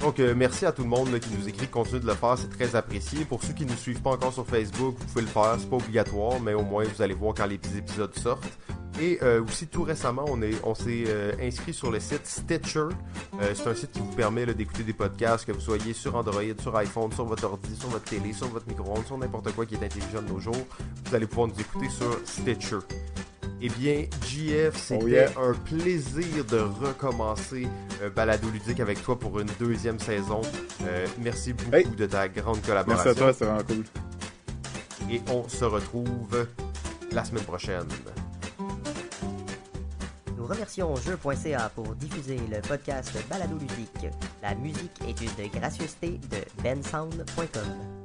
Donc, euh, merci à tout le monde qui nous écrit. Continuez de le faire, c'est très apprécié. Pour ceux qui ne nous suivent pas encore sur Facebook, vous pouvez le faire, c'est pas obligatoire, mais au moins vous allez voir quand les épisodes sortent. Et euh, aussi tout récemment, on est, on s'est inscrit sur le site Stitcher. c'est un site qui vous permet d'écouter des podcasts, que vous soyez sur Android, sur iPhone, sur votre ordi, sur votre télé, sur votre micro-ondes, sur n'importe quoi qui est intelligent de nos jours. Vous allez pouvoir nous écouter sur Stitcher. Eh bien, GF, c'était oh, un plaisir de recommencer euh, Balado Ludique avec toi pour une deuxième saison. Euh, merci beaucoup de ta grande collaboration. Merci à toi, c'est vraiment cool. Et on se retrouve la semaine prochaine. Nous remercions jeu.ca pour diffuser le podcast Balado Ludique. La musique est une gracieuseté de bensound.com.